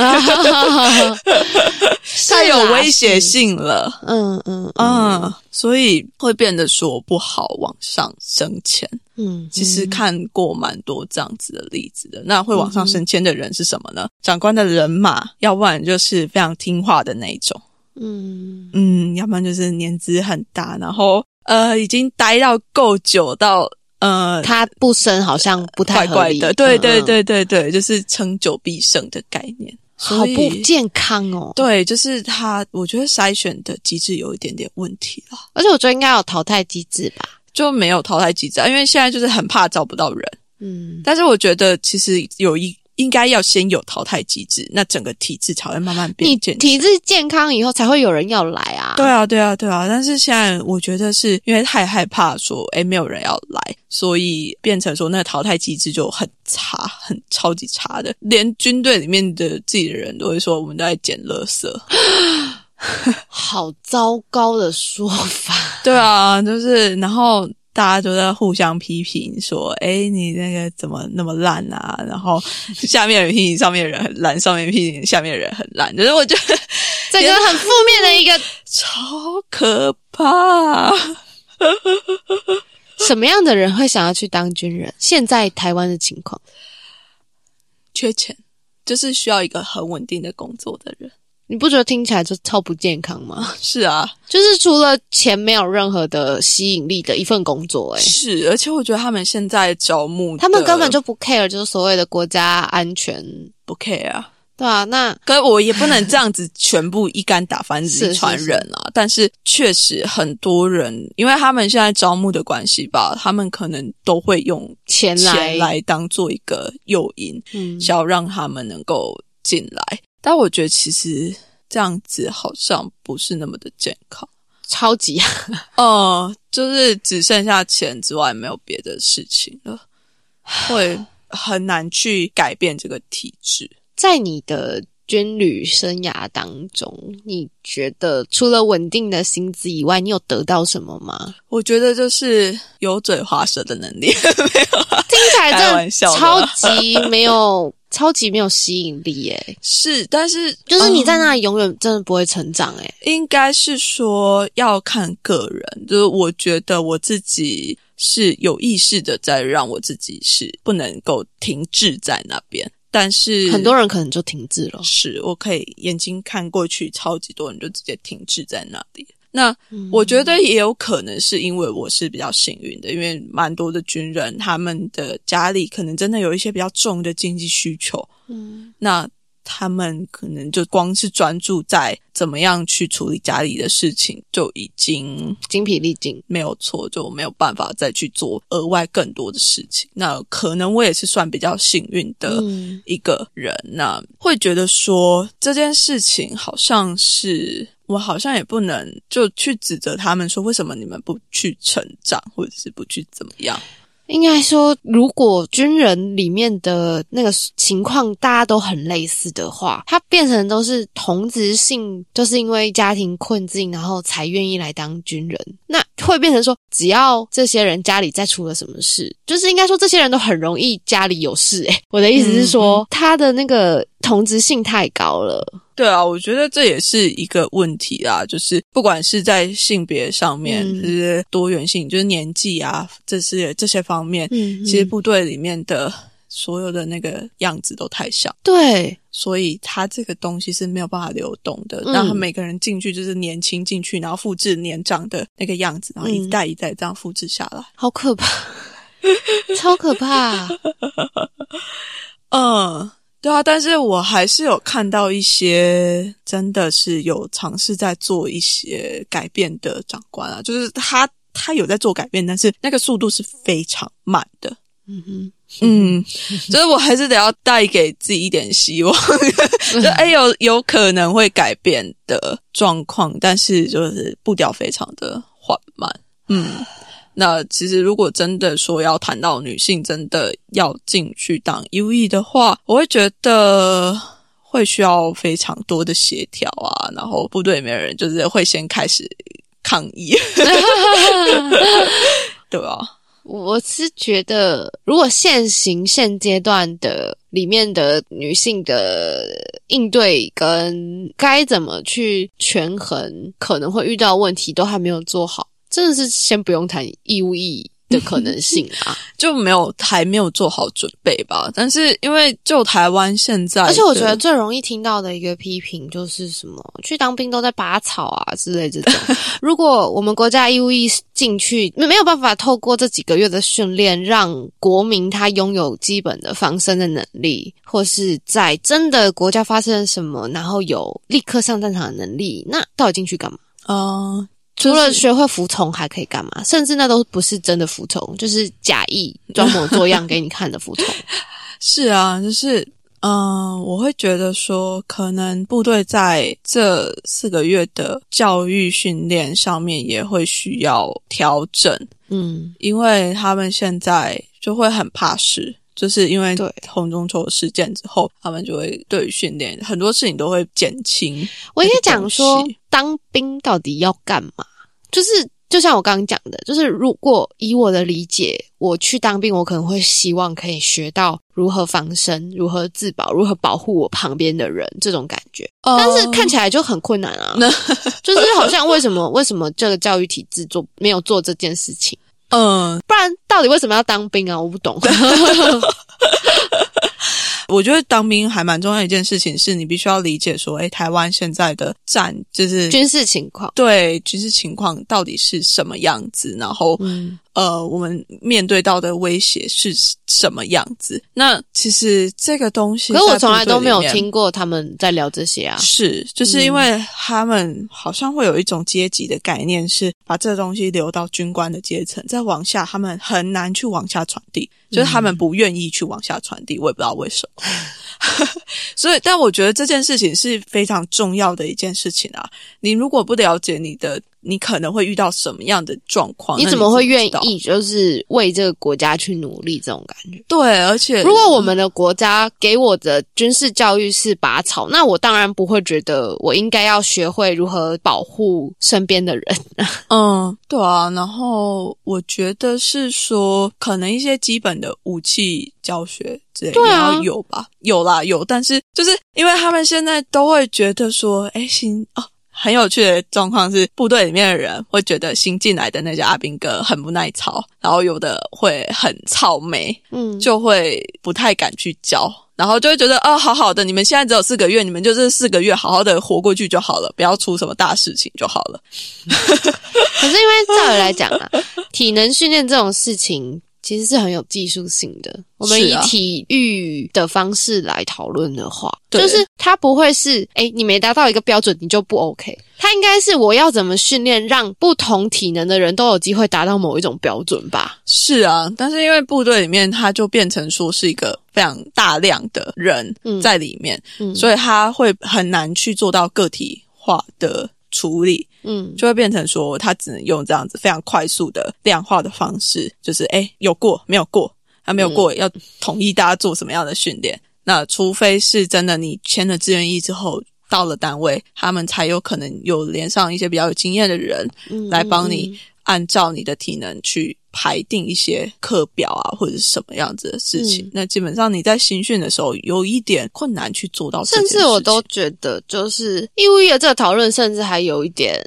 Speaker 1: 太有威胁性了。嗯嗯嗯，所以会变得说不好往上升迁。嗯，其实看过蛮多这样子的例子的。那会往上升迁的人是什么呢？长官的人马，要不然就是非常听话的那种。嗯嗯，要不然就是年资很大，然后呃，已经待到够久到。
Speaker 2: 呃，他不生好像不太
Speaker 1: 怪怪的，对对对对对，就是撑久必胜的概念，
Speaker 2: 好不健康哦。
Speaker 1: 对，就是他，我觉得筛选的机制有一点点问题了，
Speaker 2: 而且我觉得应该有淘汰机制吧，
Speaker 1: 就没有淘汰机制，因为现在就是很怕找不到人。嗯，但是我觉得其实有一。应该要先有淘汰机制，那整个体制才会慢慢变健。
Speaker 2: 体制健康以后，才会有人要来啊！
Speaker 1: 对啊，对啊，对啊！但是现在我觉得是因为太害怕说，哎，没有人要来，所以变成说那个淘汰机制就很差，很超级差的，连军队里面的自己的人都会说，我们都在捡垃圾，
Speaker 2: 好糟糕的说法。
Speaker 1: 对啊，就是然后。大家都在互相批评，说：“哎，你那个怎么那么烂啊？”然后下面人批评上面人很烂，上面批评下面人很烂。就是我觉得
Speaker 2: 这个很负面的一个，
Speaker 1: 超可怕。
Speaker 2: 什么样的人会想要去当军人？现在台湾的情况，
Speaker 1: 缺钱，就是需要一个很稳定的工作的人。
Speaker 2: 你不觉得听起来就超不健康吗？
Speaker 1: 是啊，
Speaker 2: 就是除了钱没有任何的吸引力的一份工作，哎，
Speaker 1: 是，而且我觉得他们现在招募，
Speaker 2: 他们根本就不 care，就是所谓的国家安全
Speaker 1: 不 care，啊
Speaker 2: 对啊，那
Speaker 1: 可我也不能这样子全部一竿打翻一船人啊。但是确实很多人，因为他们现在招募的关系吧，他们可能都会用
Speaker 2: 钱
Speaker 1: 来来当做一个诱因，嗯，想要让他们能够进来。但我觉得其实这样子好像不是那么的健康，
Speaker 2: 超级，
Speaker 1: 哦，就是只剩下钱之外没有别的事情了，会很难去改变这个体制。
Speaker 2: 在你的军旅生涯当中，你觉得除了稳定的薪资以外，你有得到什么吗？
Speaker 1: 我觉得就是油嘴滑舌的能力，没有，
Speaker 2: 听起来真的超级没有。超级没有吸引力耶，
Speaker 1: 是，但是
Speaker 2: 就是你在那里永远真的不会成长诶。
Speaker 1: 应该是说要看个人，就是我觉得我自己是有意识的在让我自己是不能够停滞在那边，但是
Speaker 2: 很多人可能就停滞了，
Speaker 1: 是我可以眼睛看过去，超级多人就直接停滞在那里。那我觉得也有可能是因为我是比较幸运的，因为蛮多的军人他们的家里可能真的有一些比较重的经济需求，嗯，那他们可能就光是专注在怎么样去处理家里的事情就已经
Speaker 2: 精疲力尽，
Speaker 1: 没有错，就没有办法再去做额外更多的事情。那可能我也是算比较幸运的一个人，那会觉得说这件事情好像是。我好像也不能就去指责他们说为什么你们不去成长，或者是不去怎么样？
Speaker 2: 应该说，如果军人里面的那个情况大家都很类似的话，他变成都是同职性，就是因为家庭困境，然后才愿意来当军人。那会变成说，只要这些人家里再出了什么事，就是应该说这些人都很容易家里有事。诶，我的意思是说，他的那个同质性太高了。
Speaker 1: 对啊，我觉得这也是一个问题啊，就是不管是在性别上面，就是多元性，就是年纪啊，这些这些方面，嗯，其实部队里面的所有的那个样子都太像，
Speaker 2: 对，
Speaker 1: 所以他这个东西是没有办法流动的，让他每个人进去就是年轻进去，然后复制年长的那个样子，然后一代一代这样复制下来，
Speaker 2: 好可怕，超可怕，
Speaker 1: 嗯。对啊，但是我还是有看到一些真的是有尝试在做一些改变的长官啊，就是他他有在做改变，但是那个速度是非常慢的。嗯哼，嗯，所以我还是得要带给自己一点希望，就哎有有可能会改变的状况，但是就是步调非常的缓慢。嗯。那其实，如果真的说要谈到女性真的要进去当 U E 的话，我会觉得会需要非常多的协调啊，然后部队里面人就是会先开始抗议，对吧？
Speaker 2: 我是觉得，如果现行现阶段的里面的女性的应对跟该怎么去权衡，可能会遇到问题，都还没有做好。真的是先不用谈义务意义 的可能性啊，
Speaker 1: 就没有还没有做好准备吧。但是因为就台湾现在，而
Speaker 2: 且我觉得最容易听到的一个批评就是什么去当兵都在拔草啊之类这种。如果我们国家义务役进去没有办法透过这几个月的训练，让国民他拥有基本的防身的能力，或是在真的国家发生了什么，然后有立刻上战场的能力，那到底进去干嘛？嗯。除了学会服从，还可以干嘛？甚至那都不是真的服从，就是假意 装模作样给你看的服从。
Speaker 1: 是啊，就是嗯，我会觉得说，可能部队在这四个月的教育训练上面也会需要调整。嗯，因为他们现在就会很怕事。就是因为红中秋事件之后，他们就会对于训练很多事情都会减轻。
Speaker 2: 我也讲说，当兵到底要干嘛？就是就像我刚刚讲的，就是如果以我的理解，我去当兵，我可能会希望可以学到如何防身、如何自保、如何保护我旁边的人这种感觉。但是看起来就很困难啊，就是好像为什么为什么这个教育体制做没有做这件事情？嗯，不然到底为什么要当兵啊？我不懂。
Speaker 1: 我觉得当兵还蛮重要一件事情，是你必须要理解说，哎，台湾现在的战就是
Speaker 2: 军事情况，
Speaker 1: 对军事情况到底是什么样子，然后。呃，我们面对到的威胁是什么样子？那其实这个东西，
Speaker 2: 可我从来都没有听过他们在聊这些啊。
Speaker 1: 是，就是因为他们好像会有一种阶级的概念，是把这东西留到军官的阶层，再往下，他们很难去往下传递，就是他们不愿意去往下传递，我也不知道为什么。所以，但我觉得这件事情是非常重要的一件事情啊。你如果不了解你的。你可能会遇到什么样的状况？
Speaker 2: 你
Speaker 1: 怎么
Speaker 2: 会愿意就是为这个国家去努力？这种感觉。
Speaker 1: 对，而且
Speaker 2: 如果我们的国家给我的军事教育是拔草，那我当然不会觉得我应该要学会如何保护身边的人。
Speaker 1: 嗯，对啊。然后我觉得是说，可能一些基本的武器教学之类也要有吧。有啦，有，但是就是因为他们现在都会觉得说，哎，行哦。很有趣的状况是，部队里面的人会觉得新进来的那些阿兵哥很不耐操，然后有的会很操眉，嗯，就会不太敢去教，然后就会觉得哦，好好的，你们现在只有四个月，你们就这四个月好好的活过去就好了，不要出什么大事情就好了。
Speaker 2: 可是因为照理来讲啊，体能训练这种事情。其实是很有技术性的。我们以体育的方式来讨论的话，就是它不会是哎，你没达到一个标准，你就不 OK。它应该是我要怎么训练，让不同体能的人都有机会达到某一种标准吧？
Speaker 1: 是啊，但是因为部队里面，它就变成说是一个非常大量的人在里面，所以他会很难去做到个体化的。处理，
Speaker 2: 嗯，
Speaker 1: 就会变成说他只能用这样子非常快速的量化的方式，就是哎有过没有过，他没有过、要统一大家做什么样的训练。那除非是真的你签了志愿役之后。到了单位，他们才有可能有连上一些比较有经验的人，
Speaker 2: 嗯
Speaker 1: 来帮你
Speaker 2: 嗯
Speaker 1: 按照你的体能去排定一些课表啊，或者是什么样子的事情。
Speaker 2: 嗯
Speaker 1: 那基本上你在新训的时候有一点困难去做到
Speaker 2: 甚，至我都觉得，就是义务役的这个讨论，甚至还有一点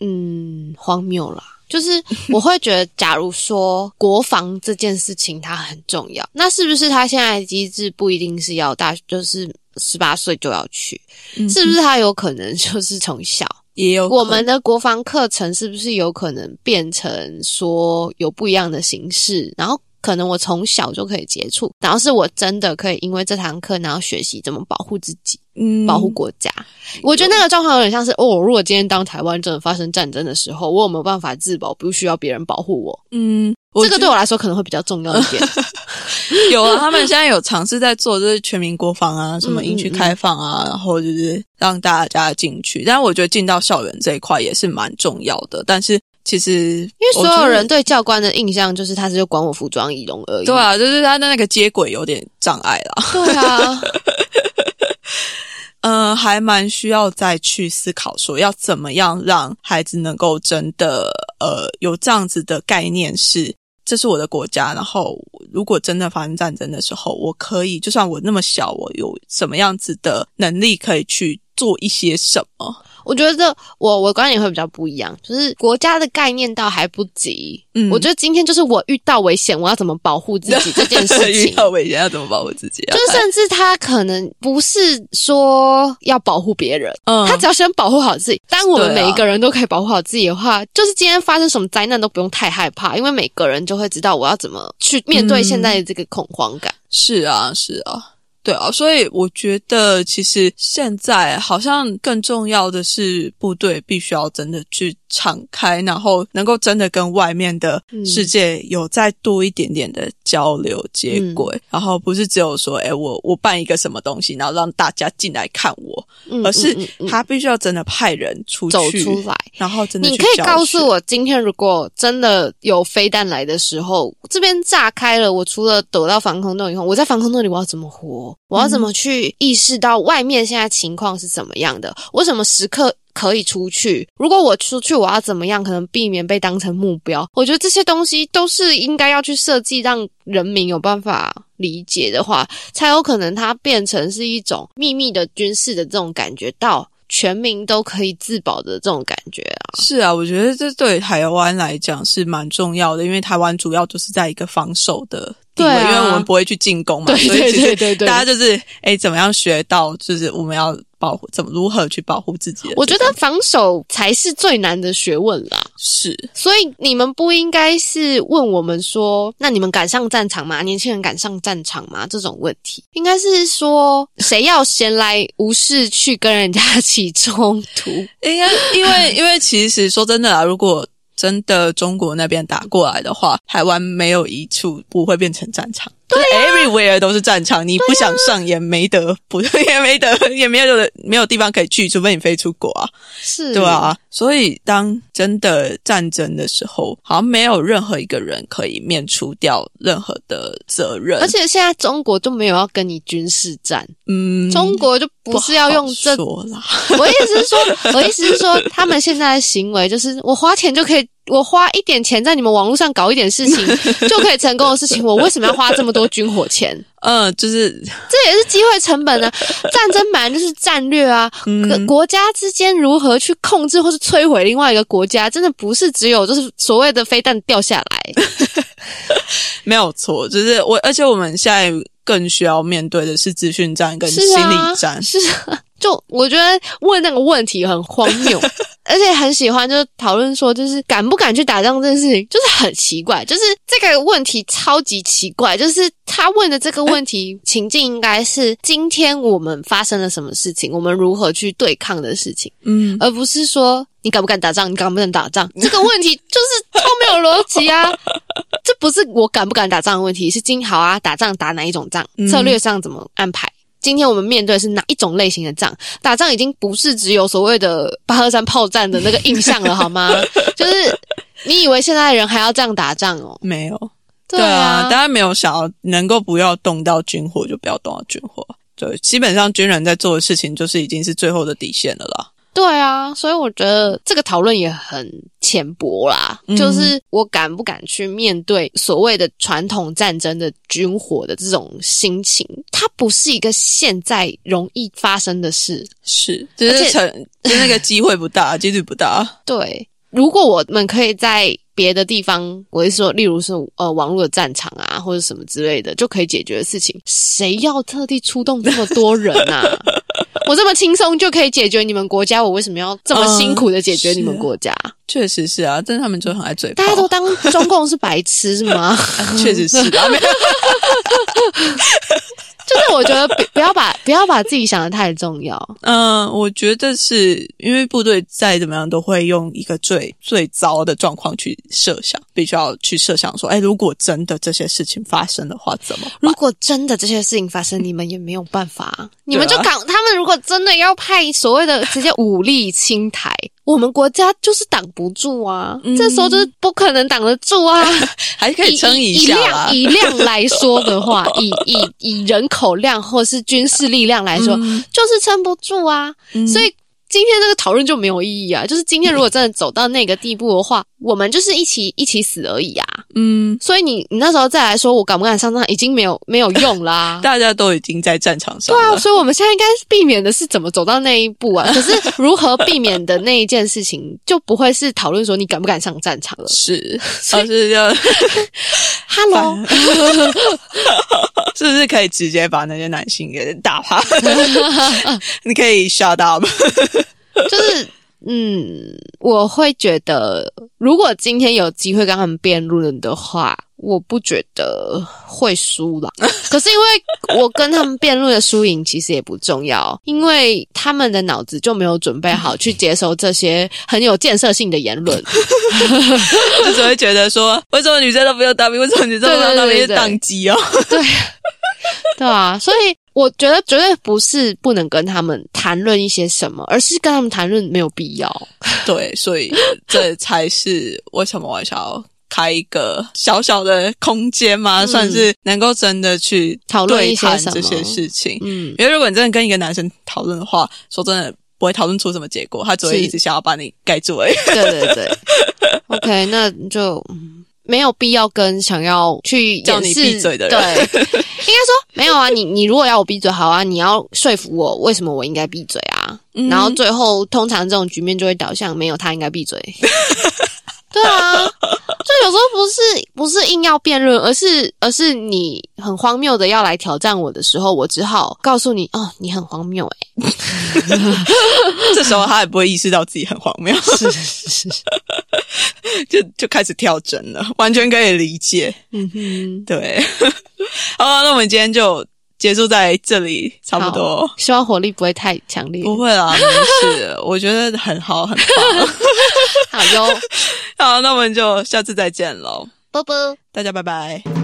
Speaker 2: 嗯荒谬啦。就是我会觉得，假如说国防这件事情它很重要，那是不是他现在机制不一定是要大，就是十八岁就要去？
Speaker 1: 嗯
Speaker 2: 是不是他有可能就是从小
Speaker 1: 也有
Speaker 2: 我们的国防课程是不是有可能变成说有不一样的形式？然后可能我从小就可以接触，然后是我真的可以因为这堂课，然后学习怎么保护自己、
Speaker 1: 嗯
Speaker 2: 保护国家。我觉得那个状况有点像是哦，如果今天当台湾真的发生战争的时候，我有没有办法自保，不需要别人保护我？
Speaker 1: 嗯，我
Speaker 2: 这个对我来说可能会比较重要一点。
Speaker 1: 有啊，他们现在有尝试在做，就是全民国防啊，什么
Speaker 2: 嗯
Speaker 1: 营区开放啊，然后就是让大家进去。但是我觉得进到校园这一块也是蛮重要的，但是其实因
Speaker 2: 因为所有人对教官的印象就是他是就管我服装仪容而已。
Speaker 1: 对啊，就是他的那个接轨有点障碍啦。
Speaker 2: 对啊，
Speaker 1: 嗯，还蛮需要再去思考说，要怎么样让孩子能够真的呃有这样子的概念是。这是我的国家，然后如果真的发生战争的时候，我可以，就算我那么小，我有什么样子的能力可以去做一些什么？
Speaker 2: 我觉得我我观点会比较不一样，就是国家的概念倒还不及。
Speaker 1: 嗯
Speaker 2: 我觉得今天就是我遇到危险，我要怎么保护自己 这件事
Speaker 1: 遇。到危险要怎么保护自己啊？
Speaker 2: 就甚至他可能不是说要保护别人，
Speaker 1: 嗯
Speaker 2: 他只要先保护好自己。当我们每一个人都可以保护好自己的话，就是今天发生什么灾难都不用太害怕，因为每个人就会知道我要怎么去面对现在的这个恐慌感。
Speaker 1: 是啊，是啊，对啊，所以我觉得其实现在好像更重要的是，部队必须要真的去敞开，然后能够真的跟外面的世界有再多一点点的交流接轨，然后不是只有说，哎，我我办一个什么东西，然后让大家进来看我，
Speaker 2: 嗯
Speaker 1: 而是他必须要真的派人出去
Speaker 2: 走
Speaker 1: 去，
Speaker 2: 出来。
Speaker 1: 然后真的
Speaker 2: 你可以告诉我，今天如果真的有飞弹来的时候，这边炸开了，我除了躲到防空洞以后，我在防空洞里我要怎么活？我要怎么去意识到外面现在情况是怎么样的？我什么时刻可以出去？如果我出去，我要怎么样？可能避免被当成目标。我觉得这些东西都是应该要去设计，让人民有办法理解的话，才有可能它变成是一种秘密的军事的这种感觉到。全民都可以自保的这种感觉啊，
Speaker 1: 是啊，我觉得这对台湾来讲是蛮重要的，因为台湾主要就是在一个防守的地位，因为我们不会去进攻嘛，
Speaker 2: 对对对
Speaker 1: 大家就是哎，怎么样学到，就是我们要保护，怎么如何去保护自己。
Speaker 2: 我觉得防守才是最难的学问啦。
Speaker 1: 是，
Speaker 2: 所以你们不应该是问我们说，那你们敢上战场吗？年轻人敢上战场吗？这种问题，应该是说谁要闲来无事去跟人家 起冲突？
Speaker 1: 应该因为因为其实说真的啊，如果真的中国那边打过来的话，台湾没有一处不会变成战场。对、everywhere 都是战场，你不想上也没得，不 也没得，也没有没有地方可以去，除非你飞出国啊。
Speaker 2: 是，
Speaker 1: 对啊，所以当真的战争的时候，好像没有任何一个人可以免除掉任何的责任。
Speaker 2: 而且现在中国就没有要跟你军事战，
Speaker 1: 嗯，
Speaker 2: 中国就不是要用这。
Speaker 1: 说啦，
Speaker 2: 我意思是说，我意思是说，他们现在的行为就是我花钱就可以。我花一点钱在你们网络上搞一点事情 就可以成功的事情，我为什么要花这么多军火钱？
Speaker 1: 嗯，就是
Speaker 2: 这也是机会成本啊！战争本来就是战略啊，
Speaker 1: 嗯
Speaker 2: 国家之间如何去控制或是摧毁另外一个国家，真的不是只有就是所谓的飞弹掉下来。
Speaker 1: 没有错，就是我，而且我们现在更需要面对的是资讯战跟心
Speaker 2: 啊
Speaker 1: 理战。
Speaker 2: 是啊，就我觉得问那个问题很荒谬，而且很喜欢就是讨论说，就是敢不敢去打仗这件事情，就是很奇怪，就是这个问题超级奇怪，就是他问的这个问题情境应该是今天我们发生了什么事情，我们如何去对抗的事情，
Speaker 1: 嗯，
Speaker 2: 而不是说你敢不敢打仗，你敢不敢打仗，这个问题就是超没有逻辑啊！这不是我敢不敢打仗的问题，是今好啊，打仗打哪一种仗，
Speaker 1: 嗯
Speaker 2: 策略上怎么安排？今天我们面对是哪一种类型的仗？打仗已经不是只有所谓的八二三炮战的那个印象了，好吗？就是你以为现在人还要这样打仗哦？
Speaker 1: 没有，
Speaker 2: 对
Speaker 1: 啊，大家没有想要能够不要动到军火就不要动到军火。对，基本上军人在做的事情就是已经是最后的底线了啦。
Speaker 2: 对啊，所以我觉得这个讨论也很浅薄啦。
Speaker 1: 嗯
Speaker 2: 就是我敢不敢去面对所谓的传统战争的军火的这种心情，它不是一个现在容易发生的事。
Speaker 1: 是，就是成，就那个机会不大，几率不大。
Speaker 2: 对，如果我们可以在别的地方，我是说，例如是呃网络的战场啊，或者什么之类的，就可以解决的事情，谁要特地出动这么多人啊？我这么轻松就可以解决你们国家，我为什么要这么辛苦的解决你们国家？
Speaker 1: 确实是啊，但是他们就很爱嘴炮
Speaker 2: 大。家都当中共是白痴是吗？
Speaker 1: 确实是
Speaker 2: 就是我觉得不不要把 不要把自己想的太重要。
Speaker 1: 嗯，我觉得是因为部队再怎么样都会用一个最最糟的状况去设想，必须要去设想说，哎，如果真的这些事情发生的话，怎么办？
Speaker 2: 如果真的这些事情发生，你们也没有办法，你们就
Speaker 1: 搞啊。
Speaker 2: 他们如果真的要派所谓的直接武力清台，我们国家就是挡不住啊。
Speaker 1: 嗯
Speaker 2: 这时候就是不可能挡得住啊。
Speaker 1: 还可以撑
Speaker 2: 以
Speaker 1: 一下。
Speaker 2: 以量来说的话，以以以人口量或是军事力量来说，
Speaker 1: 嗯
Speaker 2: 就是撑不住啊。所以今天这个讨论就没有意义啊。就是今天如果真的走到那个地步的话，我们就是一起一起死而已啊。
Speaker 1: 嗯，
Speaker 2: 所以你你那时候再来说我敢不敢上战场，已经没有没有用啦、
Speaker 1: 大家都已经在战场上
Speaker 2: 对啊，所以我们现在应该避免的是怎么走到那一步啊？可是如何避免的那一件事情，就不会是讨论说你敢不敢上战场了。
Speaker 1: 是，而是要
Speaker 2: Hello，
Speaker 1: 是不是可以直接把那些男性给打趴？你可以 shut up。
Speaker 2: 就是嗯，我会觉得，如果今天有机会跟他们辩论的话，我不觉得会输了。可是因为我跟他们辩论的输赢其实也不重要，因为他们的脑子就没有准备好去接收这些很有建设性的言论。
Speaker 1: 就只会觉得说，为什么女生都不用当兵？为什么女生不用当兵？是
Speaker 2: 对对对对
Speaker 1: 宕机哦。
Speaker 2: 对啊，所以我觉得绝对不是不能跟他们谈论一些什么，而是跟他们谈论没有必要。
Speaker 1: 对，所以这才是为什么我想要开一个小小的空间嘛，算是能够真的去
Speaker 2: 嗯讨论一些
Speaker 1: 这些事情。
Speaker 2: 嗯，
Speaker 1: 因为如果你真的跟一个男生讨论的话，说真的不会讨论出什么结果，他只会一直想要把你盖住而已。
Speaker 2: 对对对。OK，那就。嗯没有必要跟想要去
Speaker 1: 叫你闭嘴的人
Speaker 2: 对，应该说没有啊。你你如果要我闭嘴，好啊，你要说服我为什么我应该闭嘴啊。
Speaker 1: 嗯
Speaker 2: 然后最后通常这种局面就会导向没有他应该闭嘴。对啊，就有时候不是不是硬要辩论，而是而是你很荒谬的要来挑战我的时候，我只好告诉你哦，你很荒谬诶、
Speaker 1: 这时候他也不会意识到自己很荒谬，
Speaker 2: 是是是，
Speaker 1: 就就开始跳针了，完全可以理解。
Speaker 2: 嗯哼，
Speaker 1: 对，好，那我们今天就结束在这里，差不多。
Speaker 2: 希望火力不会太强烈。
Speaker 1: 不会啦，没事，我觉得很好，很棒。
Speaker 2: 好哟，
Speaker 1: 好，那我们就下次再见喽，
Speaker 2: 啵啵。
Speaker 1: 大家拜拜。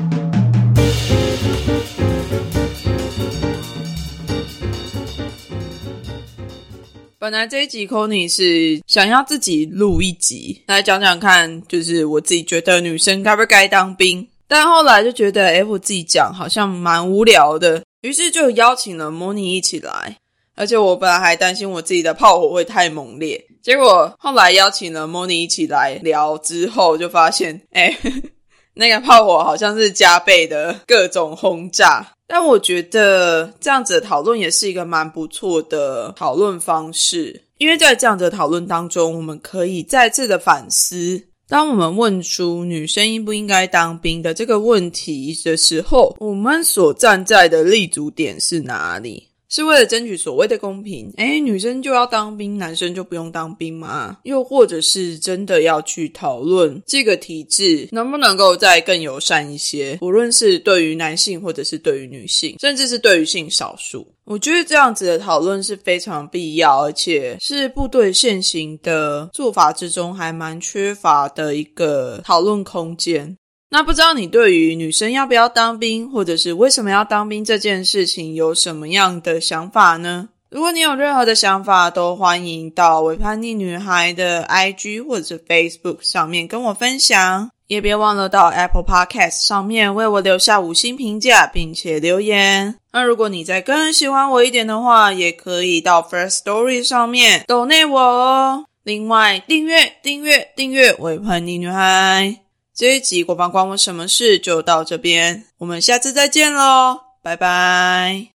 Speaker 1: 本来这一集 c o n y 是想要自己录一集来讲讲看，就是我自己觉得女生该不该当兵，但后来就觉得，诶，我自己讲好像蛮无聊的，于是就邀请了 Moni 一起来。而且我本来还担心我自己的炮火会太猛烈，结果后来邀请了 Moni 一起来聊之后，就发现，哎、那个炮火好像是加倍的各种轰炸。但我觉得这样子的讨论也是一个蛮不错的讨论方式，因为在这样的讨论当中，我们可以再次的反思。当我们问出女生应不应该当兵的这个问题的时候，我们所站在的立足点是哪里？是为了争取所谓的公平？诶，女生就要当兵，男生就不用当兵吗？又或者是真的要去讨论这个体制能不能够再更友善一些？无论是对于男性，或者是对于女性，甚至是对于性少数，我觉得这样子的讨论是非常必要，而且是部队现行的做法之中还蛮缺乏的一个讨论空间。那不知道你对于女生要不要当兵，或者是为什么要当兵这件事情有什么样的想法呢？如果你有任何的想法，都欢迎到伪叛逆女孩的 IG 或者是 Facebook 上面跟我分享。也别忘了到 Apple Podcast 上面为我留下五星评价，并且留言。那如果你再更喜欢我一点的话，也可以到 First Story 上面 d 内我哦。另外，订阅、订阅、订阅《伪叛逆女孩》这一集，国防关我什么事？就到这边，我们下次再见喽，拜拜。